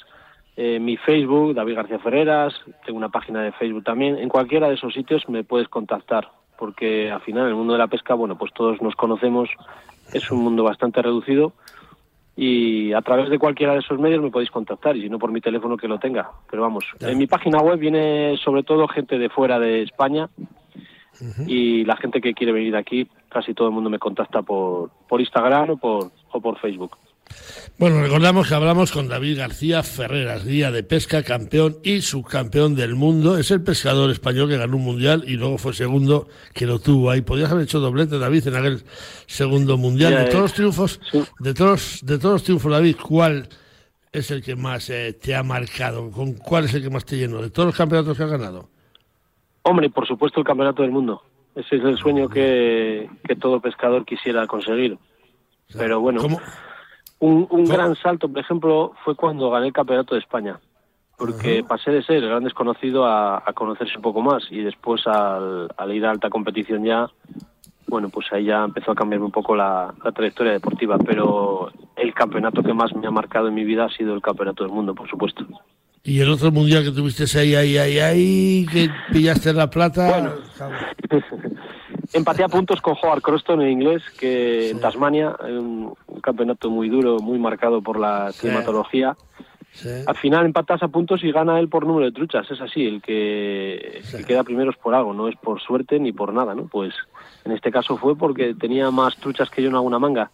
Speaker 7: eh, mi Facebook, David García Ferreras, tengo una página de Facebook también. En cualquiera de esos sitios me puedes contactar, porque al final el mundo de la pesca, bueno, pues todos nos conocemos, es un mundo bastante reducido y a través de cualquiera de esos medios me podéis contactar y si no por mi teléfono que lo tenga. Pero vamos, en mi página web viene sobre todo gente de fuera de España y la gente que quiere venir aquí, casi todo el mundo me contacta por, por Instagram o por, o por Facebook.
Speaker 1: Bueno, recordamos que hablamos con David García Ferreras, guía de pesca, campeón y subcampeón del mundo. Es el pescador español que ganó un mundial y luego fue segundo que lo tuvo ahí. Podrías haber hecho doblete, David, en aquel segundo mundial. De
Speaker 7: eh.
Speaker 1: todos los triunfos,
Speaker 7: Sí.
Speaker 1: de todos, de todos los triunfos, David, ¿cuál es el que más eh, te ha marcado? ¿Con cuál es el que más te llenó? De todos los campeonatos que has ganado.
Speaker 7: Hombre, por supuesto el campeonato del mundo. Ese es el sueño que, que todo pescador quisiera conseguir. Pero bueno,
Speaker 1: ¿Cómo?
Speaker 7: Un, un gran salto, por ejemplo, fue cuando gané el campeonato de España. porque pasé de ser el gran desconocido a, conocerse un poco más y después al, ir a alta competición ya, bueno, pues ahí ya empezó a cambiar un poco la, trayectoria deportiva, pero el campeonato que más me ha marcado en mi vida ha sido el campeonato del mundo, por supuesto.
Speaker 1: ¿Y el otro mundial que tuviste ahí, ahí, ahí, ahí, que pillaste la plata?
Speaker 7: Bueno, empaté a puntos con Howard Croston en inglés, que en Tasmania, un, un, campeonato muy duro, muy marcado por la climatología. Al final empatas a puntos y gana él por número de truchas, es así, el que, queda primero es por algo, no es por suerte ni por nada, ¿no? Pues en este caso fue porque tenía más truchas que yo en alguna manga.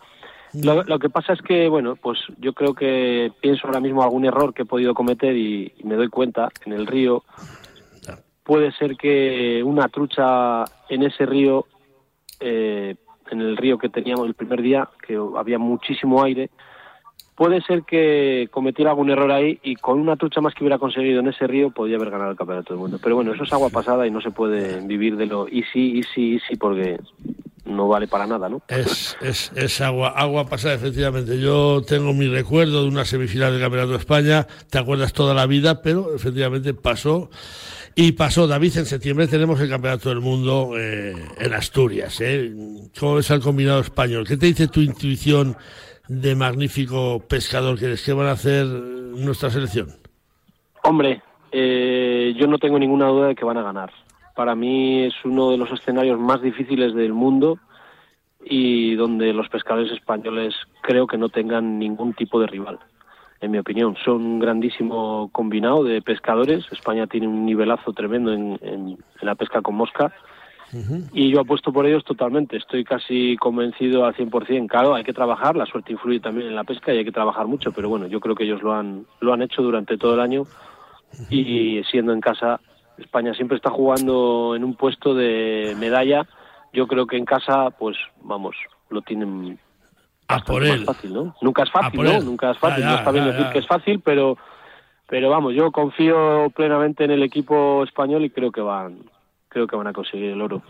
Speaker 7: Lo, lo, que pasa es que, bueno, pues yo creo que pienso ahora mismo algún error que he podido cometer y, me doy cuenta en el río. Puede ser que una trucha en ese río, eh, en el río que teníamos el primer día, que había muchísimo aire, puede ser que cometiera algún error ahí y con una trucha más que hubiera conseguido en ese río podría haber ganado el campeonato del mundo. Pero bueno, eso es agua pasada y no se puede vivir de lo easy, easy, easy porque no vale para nada, ¿no?
Speaker 1: Es, es, es agua, agua pasada, efectivamente. Yo tengo mi recuerdo de una semifinal del Campeonato de España, te acuerdas toda la vida, pero efectivamente pasó. Y pasó, David, en septiembre tenemos el Campeonato del Mundo eh, en Asturias. ¿eh? ¿Cómo es el combinado español? ¿Qué te dice tu intuición de magnífico pescador que eres? ¿Qué van a hacer nuestra selección?
Speaker 7: Hombre, eh, yo no tengo ninguna duda de que van a ganar. Para mí es uno de los escenarios más difíciles del mundo y donde los pescadores españoles creo que no tengan ningún tipo de rival. En mi opinión, son un grandísimo combinado de pescadores. España tiene un nivelazo tremendo en la pesca con mosca y yo apuesto por ellos totalmente. Estoy casi convencido al 100%. Claro, hay que trabajar, la suerte influye también en la pesca y hay que trabajar mucho, pero bueno, yo creo que ellos lo han, lo han hecho durante todo el año y siendo en casa, España siempre está jugando en un puesto de medalla. Yo creo que en casa, pues vamos, lo tienen
Speaker 1: a por él.
Speaker 7: fácil, ¿no? Nunca es fácil, ¿no? Nunca es fácil. no está bien decir que es fácil, pero, pero vamos, yo confío plenamente en el equipo español y creo que van, creo que van a conseguir el oro.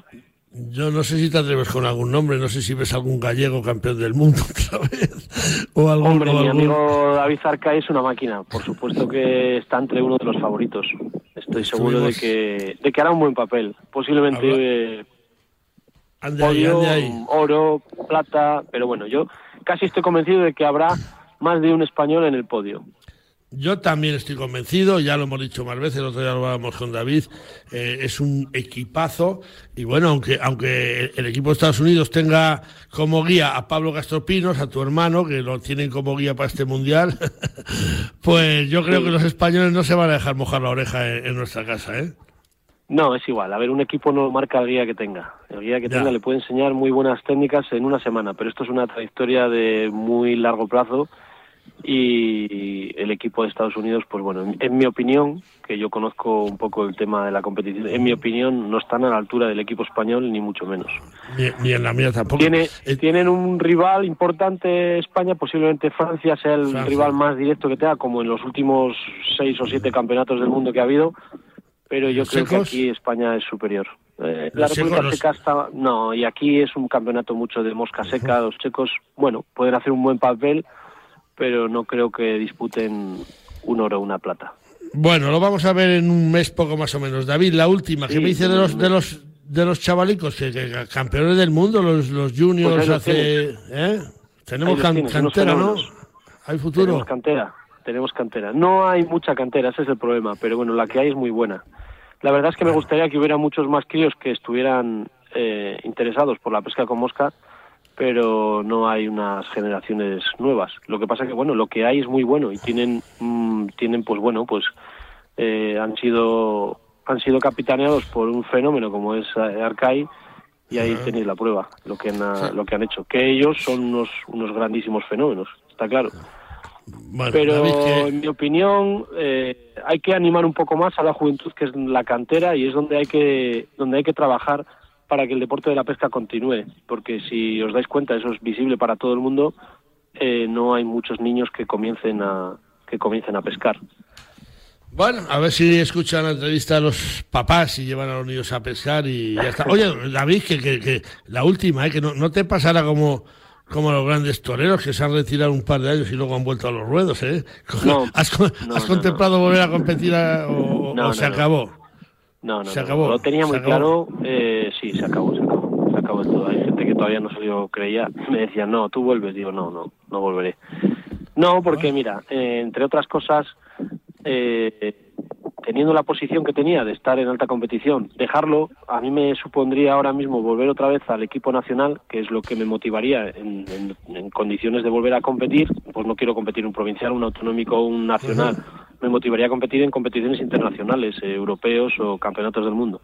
Speaker 1: Yo no sé si te atreves con algún nombre, no sé si ves algún gallego campeón del mundo otra vez. O algún,
Speaker 7: Hombre, mi amigo David Zarcay es una máquina, por supuesto que está entre uno de los favoritos. Estoy seguro de que, de que hará un buen papel. Posiblemente eh, oro, plata, pero bueno, yo casi estoy convencido de que habrá más de un español en el podio.
Speaker 1: Yo también estoy convencido, ya lo hemos dicho más veces, el otro día hablábamos con David, eh, es un equipazo y bueno, aunque, aunque el equipo de Estados Unidos tenga como guía a Pablo Castropinos, a tu hermano, que lo tienen como guía para este mundial, pues yo creo que los españoles no se van a dejar mojar la oreja en, nuestra casa, ¿eh?
Speaker 7: No, es igual. A ver, un equipo no marca el guía que tenga. El guía que tenga le puede enseñar muy buenas técnicas en una semana, pero esto es una trayectoria de muy largo plazo y el equipo de Estados Unidos, pues bueno, en, mi opinión, que yo conozco un poco el tema de la competición, en mi opinión no están a la altura del equipo español, ni mucho menos.
Speaker 1: Ni, en la mía tampoco.
Speaker 7: Tiene, eh, Tienen un rival importante España, posiblemente Francia sea el rival más directo que tenga, como en los últimos seis o siete campeonatos del mundo que ha habido, pero yo creo que aquí España es superior. Eh, la República Checa está... No, y aquí es un campeonato mucho de mosca seca, los checos, bueno, pueden hacer un buen papel, pero no creo que disputen un oro o una plata.
Speaker 1: Bueno, lo vamos a ver en un mes poco más o menos. David, la última, que me dice de los de los de los chavalicos que, campeones del mundo, los, los juniors pues hace, ¿eh? tenemos cantera, ¿no? Hay futuro.
Speaker 7: Tenemos cantera, tenemos cantera. No hay mucha cantera, ese es el problema, pero bueno, la que hay es muy buena. La verdad es que me gustaría que hubiera muchos más críos que estuvieran eh, interesados por la pesca con mosca pero no hay unas generaciones nuevas. Lo que pasa que bueno, lo que hay es muy bueno y tienen mm, tienen pues bueno, pues eh, han sido han sido capitaneados por un fenómeno como es eh, Arcai y ahí tenéis la prueba, lo que han lo que han hecho, que ellos son unos unos grandísimos fenómenos, está claro. Pero en mi opinión eh, hay que animar un poco más a la juventud que es la cantera y es donde hay que donde hay que trabajar para que el deporte de la pesca continúe, porque si os dais cuenta, eso es visible para todo el mundo, eh, no hay muchos niños que comiencen a que comiencen a pescar.
Speaker 1: Bueno, a ver si escuchan la entrevista a los papás y llevan a los niños a pescar y ya está. Oye, David, que, que, la última, ¿eh? que no, no te pasara como como los grandes toreros que se han retirado un par de años y luego han vuelto a los ruedos, ¿eh? ¿Has, contemplado volver a competir o, se acabó?
Speaker 7: No, no, se acabó. Lo tenía muy claro, eh, sí, se acabó, se acabó, se acabó todo. Hay gente que todavía no se lo creía, me decía, no, tú vuelves, digo, no, no, no volveré. No, porque mira, eh, entre otras cosas, eh, teniendo la posición que tenía de estar en alta competición, dejarlo, a mí me supondría ahora mismo volver otra vez al equipo nacional, que es lo que me motivaría en, condiciones de volver a competir, pues no quiero competir un provincial, un autonómico, un nacional, me motivaría a competir en competiciones internacionales, eh, europeos o campeonatos del mundo.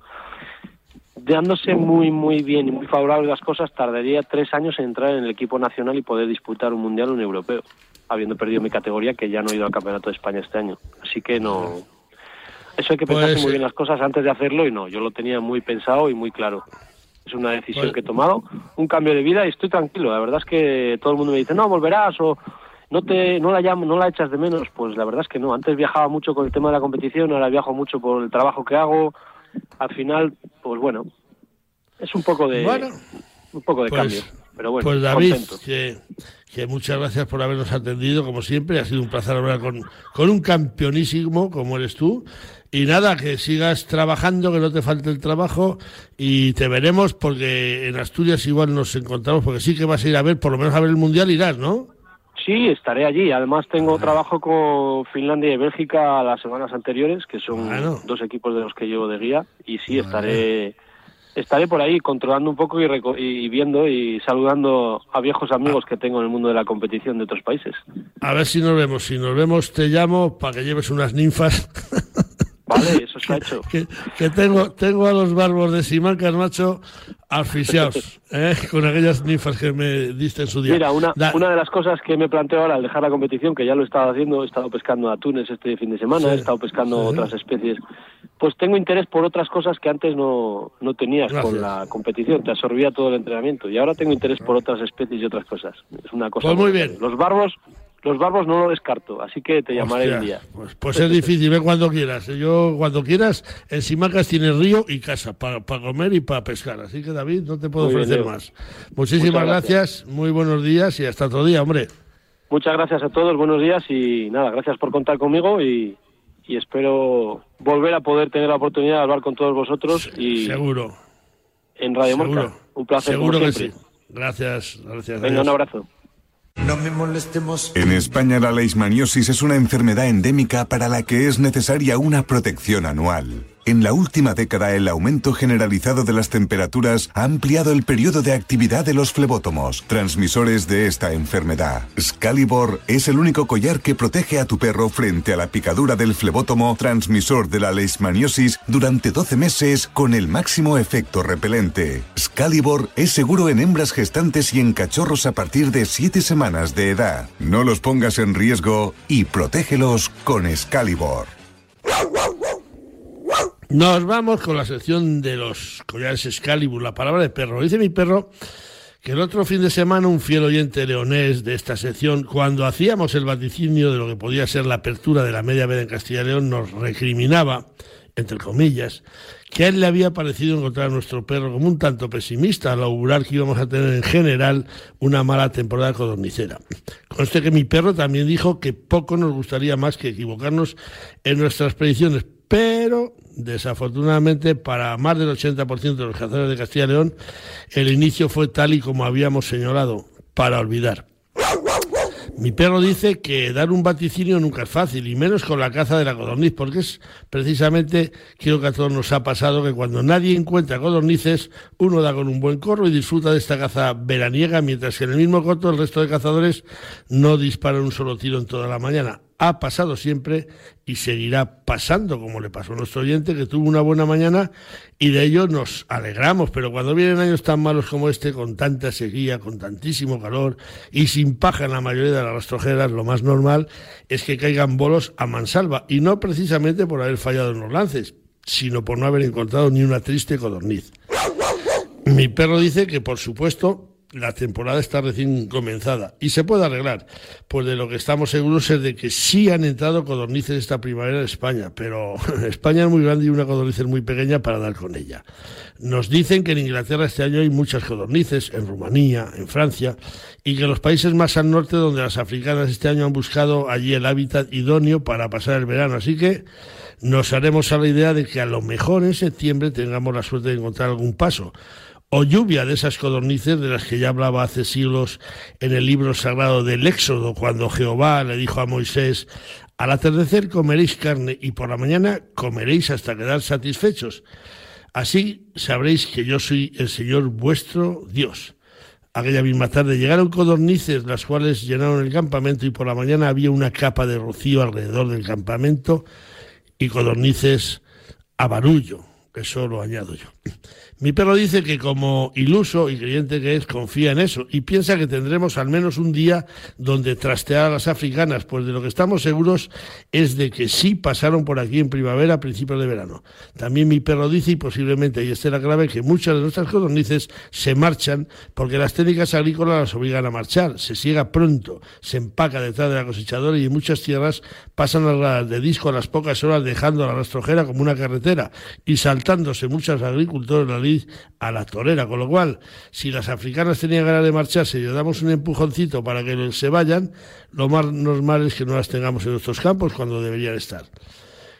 Speaker 7: Dándose muy, muy bien y muy favorables las cosas, tardaría tres años en entrar en el equipo nacional y poder disputar un mundial o un europeo, habiendo perdido mi categoría, que ya no he ido al Campeonato de España este año. Así que no, eso hay que pensar muy pues, bien las cosas antes de hacerlo y no, yo lo tenía muy pensado y muy claro. Es una decisión pues que he tomado, un cambio de vida y estoy tranquilo. La verdad es que todo el mundo me dice, no, volverás o no te no la llamo, no la echas de menos. Pues la verdad es que no. Antes viajaba mucho con el tema de la competición, ahora viajo mucho por el trabajo que hago. Al final, pues bueno, es un poco de un poco de pues, cambio. Pero bueno,
Speaker 1: pues David, que, que, muchas gracias por habernos atendido, como siempre. Ha sido un placer hablar con, con un campeonísimo como eres tú. Y nada, que sigas trabajando, que no te falte el trabajo y te veremos porque en Asturias igual nos encontramos, porque sí que vas a ir a ver, por lo menos a ver el Mundial irás, ¿no?
Speaker 7: Sí, estaré allí. Además tengo trabajo con Finlandia y Bélgica las semanas anteriores, que son dos equipos de los que llevo de guía, y sí, estaré estaré por ahí controlando un poco y, y, viendo y saludando a viejos amigos que tengo en el mundo de la competición de otros países.
Speaker 1: A ver si nos vemos. Si nos vemos, te llamo para que lleves unas ninfas.
Speaker 7: Vale, eso está hecho.
Speaker 1: Que, tengo, tengo a los barbos de Simancas, macho, asfixiados, ¿eh? con aquellas ninfas que me diste en su día.
Speaker 7: Mira, una, una de las cosas que me planteo ahora al dejar la competición, que ya lo he estado haciendo, he estado pescando atunes este fin de semana, he estado pescando otras especies, pues tengo interés por otras cosas que antes no, no tenías con la competición, te absorbía todo el entrenamiento y ahora tengo interés por otras especies y otras cosas. Es una cosa.
Speaker 1: Pues muy bien.
Speaker 7: Los barbos los barbos no lo descarto, así que te llamaré un día.
Speaker 1: Pues, pues es difícil, ven cuando quieras. Yo, cuando quieras, en Simacas tiene río y casa para comer y para pescar. Así que, David, no te puedo ofrecer más. Muchísimas gracias. muy buenos días y hasta otro día, hombre.
Speaker 7: Muchas gracias a todos, buenos días y nada, gracias por contar conmigo y, espero volver a poder tener la oportunidad de hablar con todos vosotros. y
Speaker 1: Seguro.
Speaker 7: En Radio Seguro. Un placer.
Speaker 1: Seguro que sí. Gracias, gracias.
Speaker 7: Venga, un abrazo.
Speaker 3: No me molestemos. En España la leishmaniosis es una enfermedad endémica para la que es necesaria una protección anual. En la última década, el aumento generalizado de las temperaturas ha ampliado el periodo de actividad de los flebótomos, transmisores de esta enfermedad. Scalibor es el único collar que protege a tu perro frente a la picadura del flebótomo, transmisor de la leishmaniosis, durante 12 meses con el máximo efecto repelente. Scalibor es seguro en hembras gestantes y en cachorros a partir de 7 semanas de edad. No los pongas en riesgo y protégelos con Scalibor.
Speaker 1: Nos vamos con la sección de los collares Excalibur, la palabra de perro. Dice mi perro que el otro fin de semana un fiel oyente leonés de esta sección, cuando hacíamos el vaticinio de lo que podía ser la apertura de la media veda en Castilla y León, nos recriminaba, entre comillas, que a él le había parecido encontrar a nuestro perro como un tanto pesimista al augurar que íbamos a tener en general una mala temporada codornicera. Conste que mi perro también dijo que poco nos gustaría más que equivocarnos en nuestras predicciones, pero desafortunadamente para más del 80% de los cazadores de Castilla y León, el inicio fue tal y como habíamos señalado, para olvidar. Mi perro dice que dar un vaticinio nunca es fácil, y menos con la caza de la codorniz, porque es precisamente, creo que a todos nos ha pasado, que cuando nadie encuentra codornices, uno da con un buen corro y disfruta de esta caza veraniega, mientras que en el mismo coto el resto de cazadores no disparan un solo tiro en toda la mañana ha pasado siempre y seguirá pasando, como le pasó a nuestro oyente, que tuvo una buena mañana y de ello nos alegramos. Pero cuando vienen años tan malos como este, con tanta sequía, con tantísimo calor y sin paja en la mayoría de las rastrojeras, lo más normal es que caigan bolos a mansalva y no precisamente por haber fallado en los lances, sino por no haber encontrado ni una triste codorniz. Mi perro dice que, por supuesto, la temporada está recién comenzada y se puede arreglar. Pues de lo que estamos seguros es de que sí han entrado codornices esta primavera en España, pero España es muy grande y una codorniz es muy pequeña para dar con ella. Nos dicen que en Inglaterra este año hay muchas codornices, en Rumanía, en Francia, y que los países más al norte donde las africanas este año han buscado allí el hábitat idóneo para pasar el verano. Así que nos haremos a la idea de que a lo mejor en septiembre tengamos la suerte de encontrar algún paso o lluvia de esas codornices de las que ya hablaba hace siglos en el libro sagrado del Éxodo, cuando Jehová le dijo a Moisés, al atardecer comeréis carne y por la mañana comeréis hasta quedar satisfechos. Así sabréis que yo soy el Señor vuestro Dios. Aquella misma tarde llegaron codornices, las cuales llenaron el campamento y por la mañana había una capa de rocío alrededor del campamento y codornices a barullo. Eso lo añado yo. Mi perro dice que como iluso y creyente que es, confía en eso y piensa que tendremos al menos un día donde trastear a las africanas, pues de lo que estamos seguros es de que sí pasaron por aquí en primavera, a principios de verano. También mi perro dice, y posiblemente y esté la clave, que muchas de nuestras codornices se marchan porque las técnicas agrícolas las obligan a marchar. Se siega pronto, se empaca detrás de la cosechadora y en muchas tierras pasan las de disco a las pocas horas dejando la rastrojera como una carretera y saltándose muchos agricultores la a la torera. Con lo cual, si las africanas tenían ganas de marcharse y le damos un empujoncito para que se vayan, lo más normal es que no las tengamos en nuestros campos cuando deberían estar.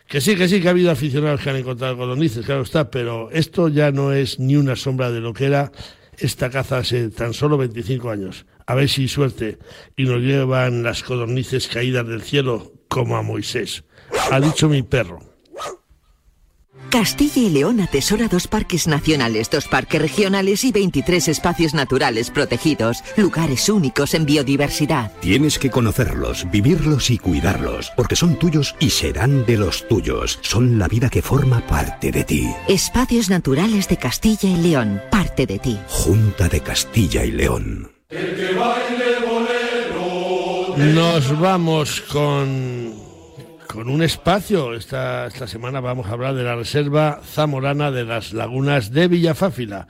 Speaker 1: Que sí, que sí, que ha habido aficionados que han encontrado codornices, claro está, pero esto ya no es ni una sombra de lo que era esta caza hace tan solo 25 años. A ver si suerte y nos llevan las codornices caídas del cielo como a Moisés. Ha dicho mi perro.
Speaker 8: Castilla y León atesora dos parques nacionales, dos parques regionales y 23 espacios naturales protegidos, lugares únicos en biodiversidad.
Speaker 9: Tienes que conocerlos, vivirlos y cuidarlos, porque son tuyos y serán de los tuyos. Son la vida que forma parte de ti.
Speaker 8: Espacios naturales de Castilla y León, parte de ti.
Speaker 9: Junta de Castilla y León.
Speaker 1: Nos vamos con con un espacio. Esta, esta semana vamos a hablar de la Reserva Zamorana de las Lagunas de Villafáfila.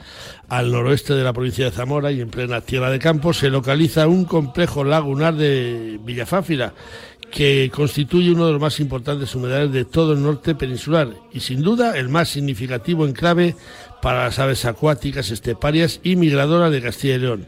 Speaker 1: Al noroeste de la provincia de Zamora y en plena tierra de campo se localiza un complejo lagunar de Villafáfila que constituye uno de los más importantes humedales de todo el norte peninsular y sin duda el más significativo enclave para las aves acuáticas, esteparias y migradoras de Castilla y León.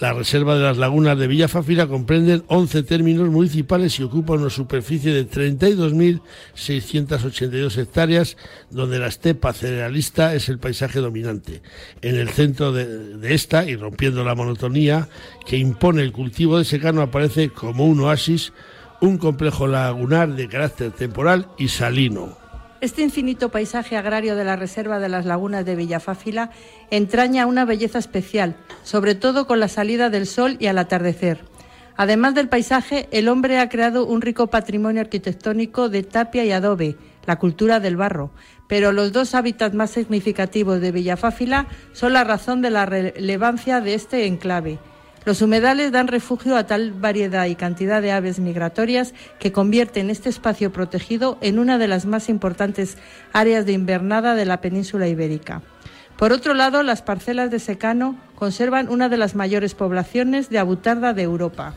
Speaker 1: La reserva de las lagunas de Villafafila comprenden 11 términos municipales y ocupa una superficie de 32.682 hectáreas, donde la estepa cerealista es el paisaje dominante. En el centro de, de esta, y rompiendo la monotonía que impone el cultivo de secano, aparece como un oasis un complejo lagunar de carácter temporal y salino.
Speaker 2: Este infinito paisaje agrario de la Reserva de las Lagunas de Villafáfila entraña una belleza especial, sobre todo con la salida del sol y al atardecer. Además del paisaje, el hombre ha creado un rico patrimonio arquitectónico de tapia y adobe, la cultura del barro, pero los dos hábitats más significativos de Villafáfila son la razón de la relevancia de este enclave. Los humedales dan refugio a tal variedad y cantidad de aves migratorias que convierten este espacio protegido en una de las más importantes áreas de invernada de la península ibérica. Por otro lado, las parcelas de secano conservan una de las mayores poblaciones de abutarda de Europa.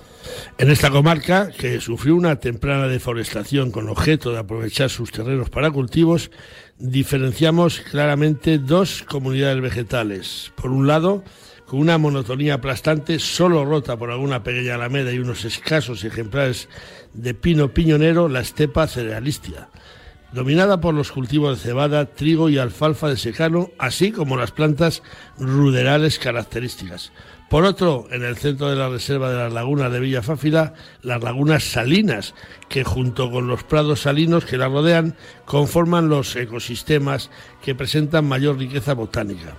Speaker 1: En esta comarca, que sufrió una temprana deforestación con objeto de aprovechar sus terrenos para cultivos, diferenciamos claramente dos comunidades vegetales. Por un lado, con una monotonía aplastante, solo rota por alguna pequeña alameda y unos escasos ejemplares de pino piñonero, la estepa cerealística, dominada por los cultivos de cebada, trigo y alfalfa de secano, así como las plantas ruderales características. Por otro, en el centro de la reserva de las lagunas de Villa Fáfila, las lagunas salinas, que junto con los prados salinos que la rodean, conforman los ecosistemas que presentan mayor riqueza botánica.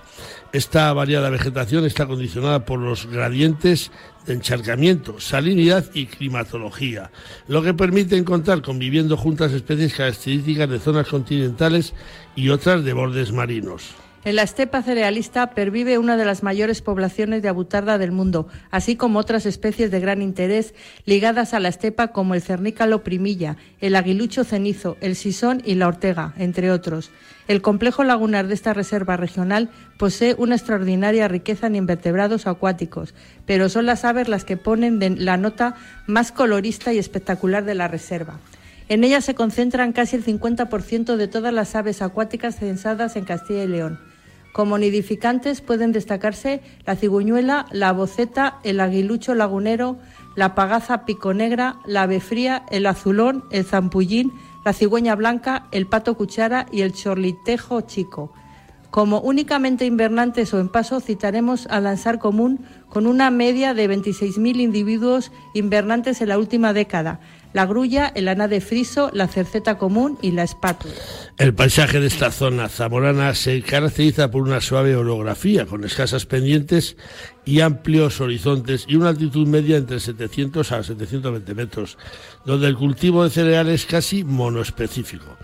Speaker 1: Esta variada vegetación está condicionada por los gradientes de encharcamiento, salinidad y climatología, lo que permite encontrar conviviendo juntas especies características de zonas continentales y otras de bordes marinos.
Speaker 2: En la estepa cerealista pervive una de las mayores poblaciones de abutarda del mundo, así como otras especies de gran interés ligadas a la estepa como el cernícalo primilla, el aguilucho cenizo, el sisón y la ortega, entre otros. El complejo lagunar de esta reserva regional posee una extraordinaria riqueza en invertebrados acuáticos, pero son las aves las que ponen la nota más colorista y espectacular de la reserva. En ella se concentran casi el 50% de todas las aves acuáticas censadas en Castilla y León. Como nidificantes pueden destacarse la cigüeñuela, la boceta, el aguilucho lagunero, la pagaza piconegra, la ave fría, el azulón, el zampullín, la cigüeña blanca, el pato cuchara y el chorlitejo chico. Como únicamente invernantes o en paso, citaremos al lanzar común con una media de 26.000 individuos invernantes en la última década, la grulla, el ana de friso, la cerceta común y la espátula.
Speaker 1: El paisaje de esta zona zamorana se caracteriza por una suave orografía, con escasas pendientes y amplios horizontes y una altitud media entre 700 a 720 metros, donde el cultivo de cereales es casi monoespecífico.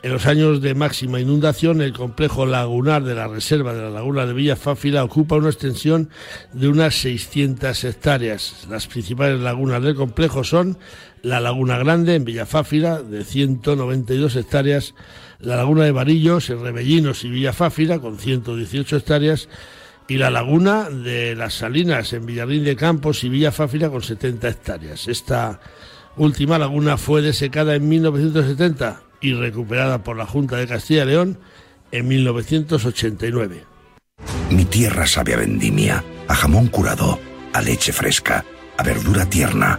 Speaker 1: En los años de máxima inundación, el complejo lagunar de la reserva de la laguna de Villafáfila ocupa una extensión de unas 600 hectáreas. Las principales lagunas del complejo son la Laguna Grande en Villafáfila de 192 hectáreas, la Laguna de Varillos en Rebellinos y Villafáfila con 118 hectáreas y la Laguna de las Salinas en Villarrín de Campos y Villafáfila con 70 hectáreas. Esta última laguna fue desecada en 1970 y recuperada por la Junta de Castilla y León en 1989.
Speaker 3: Mi tierra sabe a vendimia, a jamón curado, a leche fresca, a verdura tierna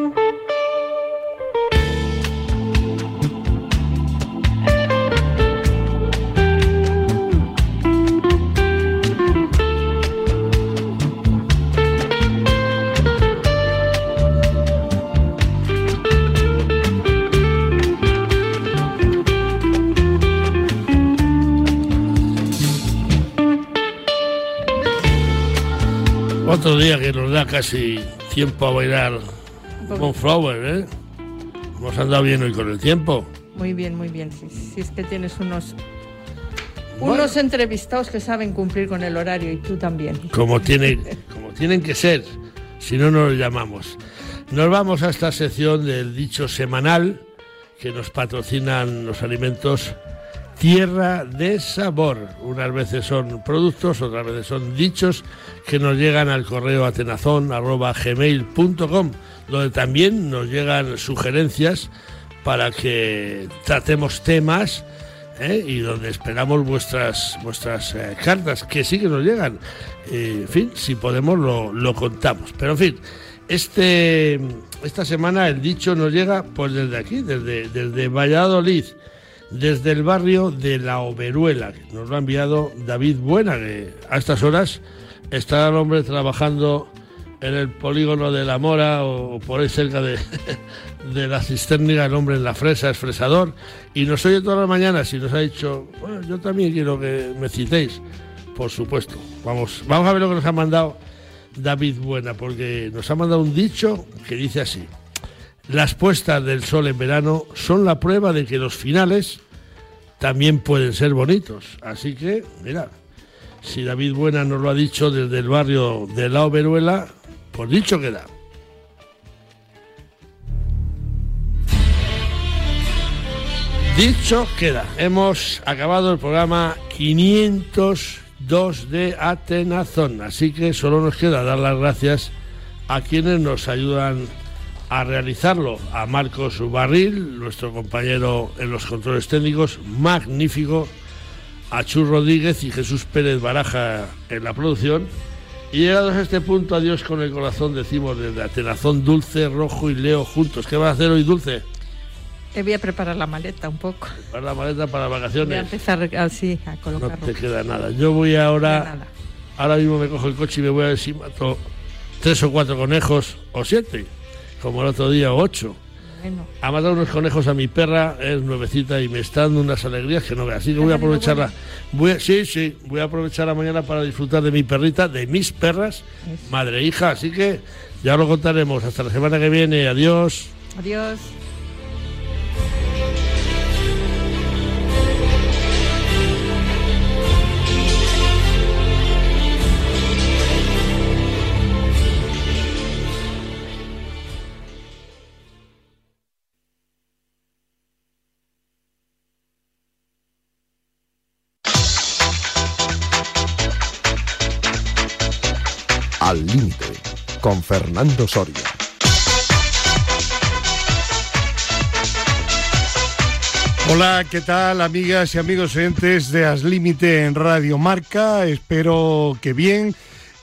Speaker 1: Otro día que nos da casi tiempo a bailar con Flower, ¿eh? Hemos andado bien hoy con el tiempo.
Speaker 2: Muy bien, muy bien. Si, es que tienes unos unos entrevistados que saben cumplir con el horario y tú también.
Speaker 1: Como, tiene, como tienen que ser, si no nos llamamos. Nos vamos a esta sección del dicho semanal que nos patrocinan los alimentos tierra de sabor. Unas veces son productos, otras veces son dichos que nos llegan al correo atenazón.gmail.com, donde también nos llegan sugerencias para que tratemos temas ¿eh? y donde esperamos vuestras, vuestras eh, cartas, que sí que nos llegan. en fin, si podemos lo, lo contamos. Pero en fin, este, esta semana el dicho nos llega pues desde aquí, desde, desde Valladolid desde el barrio de La Oberuela. Nos lo ha enviado David Buena, que a estas horas está el hombre trabajando en el polígono de La Mora o por ahí cerca de, de la cisterna, el hombre en la fresa, es fresador, y nos oye todas las mañanas y nos ha dicho, bueno, yo también quiero que me citéis, por supuesto. Vamos, vamos a ver lo que nos ha mandado David Buena, porque nos ha mandado un dicho que dice así. Las puestas del sol en verano son la prueba de que los finales también pueden ser bonitos. Así que, mira, si David Buena nos lo ha dicho desde el barrio de La Oberuela, pues dicho queda. Dicho queda. Hemos acabado el programa 502 de Atenazón. Así que solo nos queda dar las gracias a quienes nos ayudan a realizarlo a Marcos Barril, nuestro compañero en los controles técnicos, magnífico, a Chus Rodríguez y Jesús Pérez Baraja en la producción. Y llegados a este punto, adiós con el corazón, decimos desde Atenazón Dulce, Rojo y Leo juntos. ¿Qué vas a hacer hoy, Dulce?
Speaker 2: Eh, voy a preparar la maleta un poco.
Speaker 1: Preparar la maleta para vacaciones. Voy a
Speaker 2: empezar así a colocar.
Speaker 1: No te queda nada. Yo voy ahora. Ahora mismo me cojo el coche y me voy a ver si mato tres o cuatro conejos o siete como el otro día, ocho. Ha matado unos conejos a mi perra, es nuevecita y me está dando unas alegrías que no veo. Así que voy a aprovecharla. Voy sí, sí, voy a aprovechar la mañana para disfrutar de mi perrita, de mis perras, madre e hija. Así que ya lo contaremos. Hasta la semana que viene. Adiós.
Speaker 2: Adiós.
Speaker 10: Con Fernando Soria.
Speaker 11: Hola, ¿qué tal amigas y amigos oyentes de As Límite en Radio Marca? Espero que bien.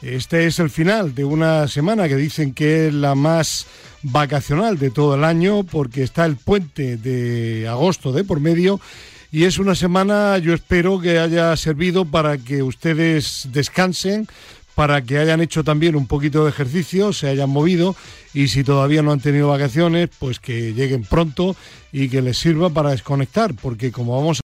Speaker 11: Este es el final de una semana que dicen que es la más vacacional de todo el año porque está el puente de agosto de por medio y es una semana yo espero que haya servido para que ustedes descansen, para que hayan hecho también un poquito de ejercicio, se hayan movido y si todavía no han tenido vacaciones, pues que lleguen pronto y que les sirva para desconectar, porque como vamos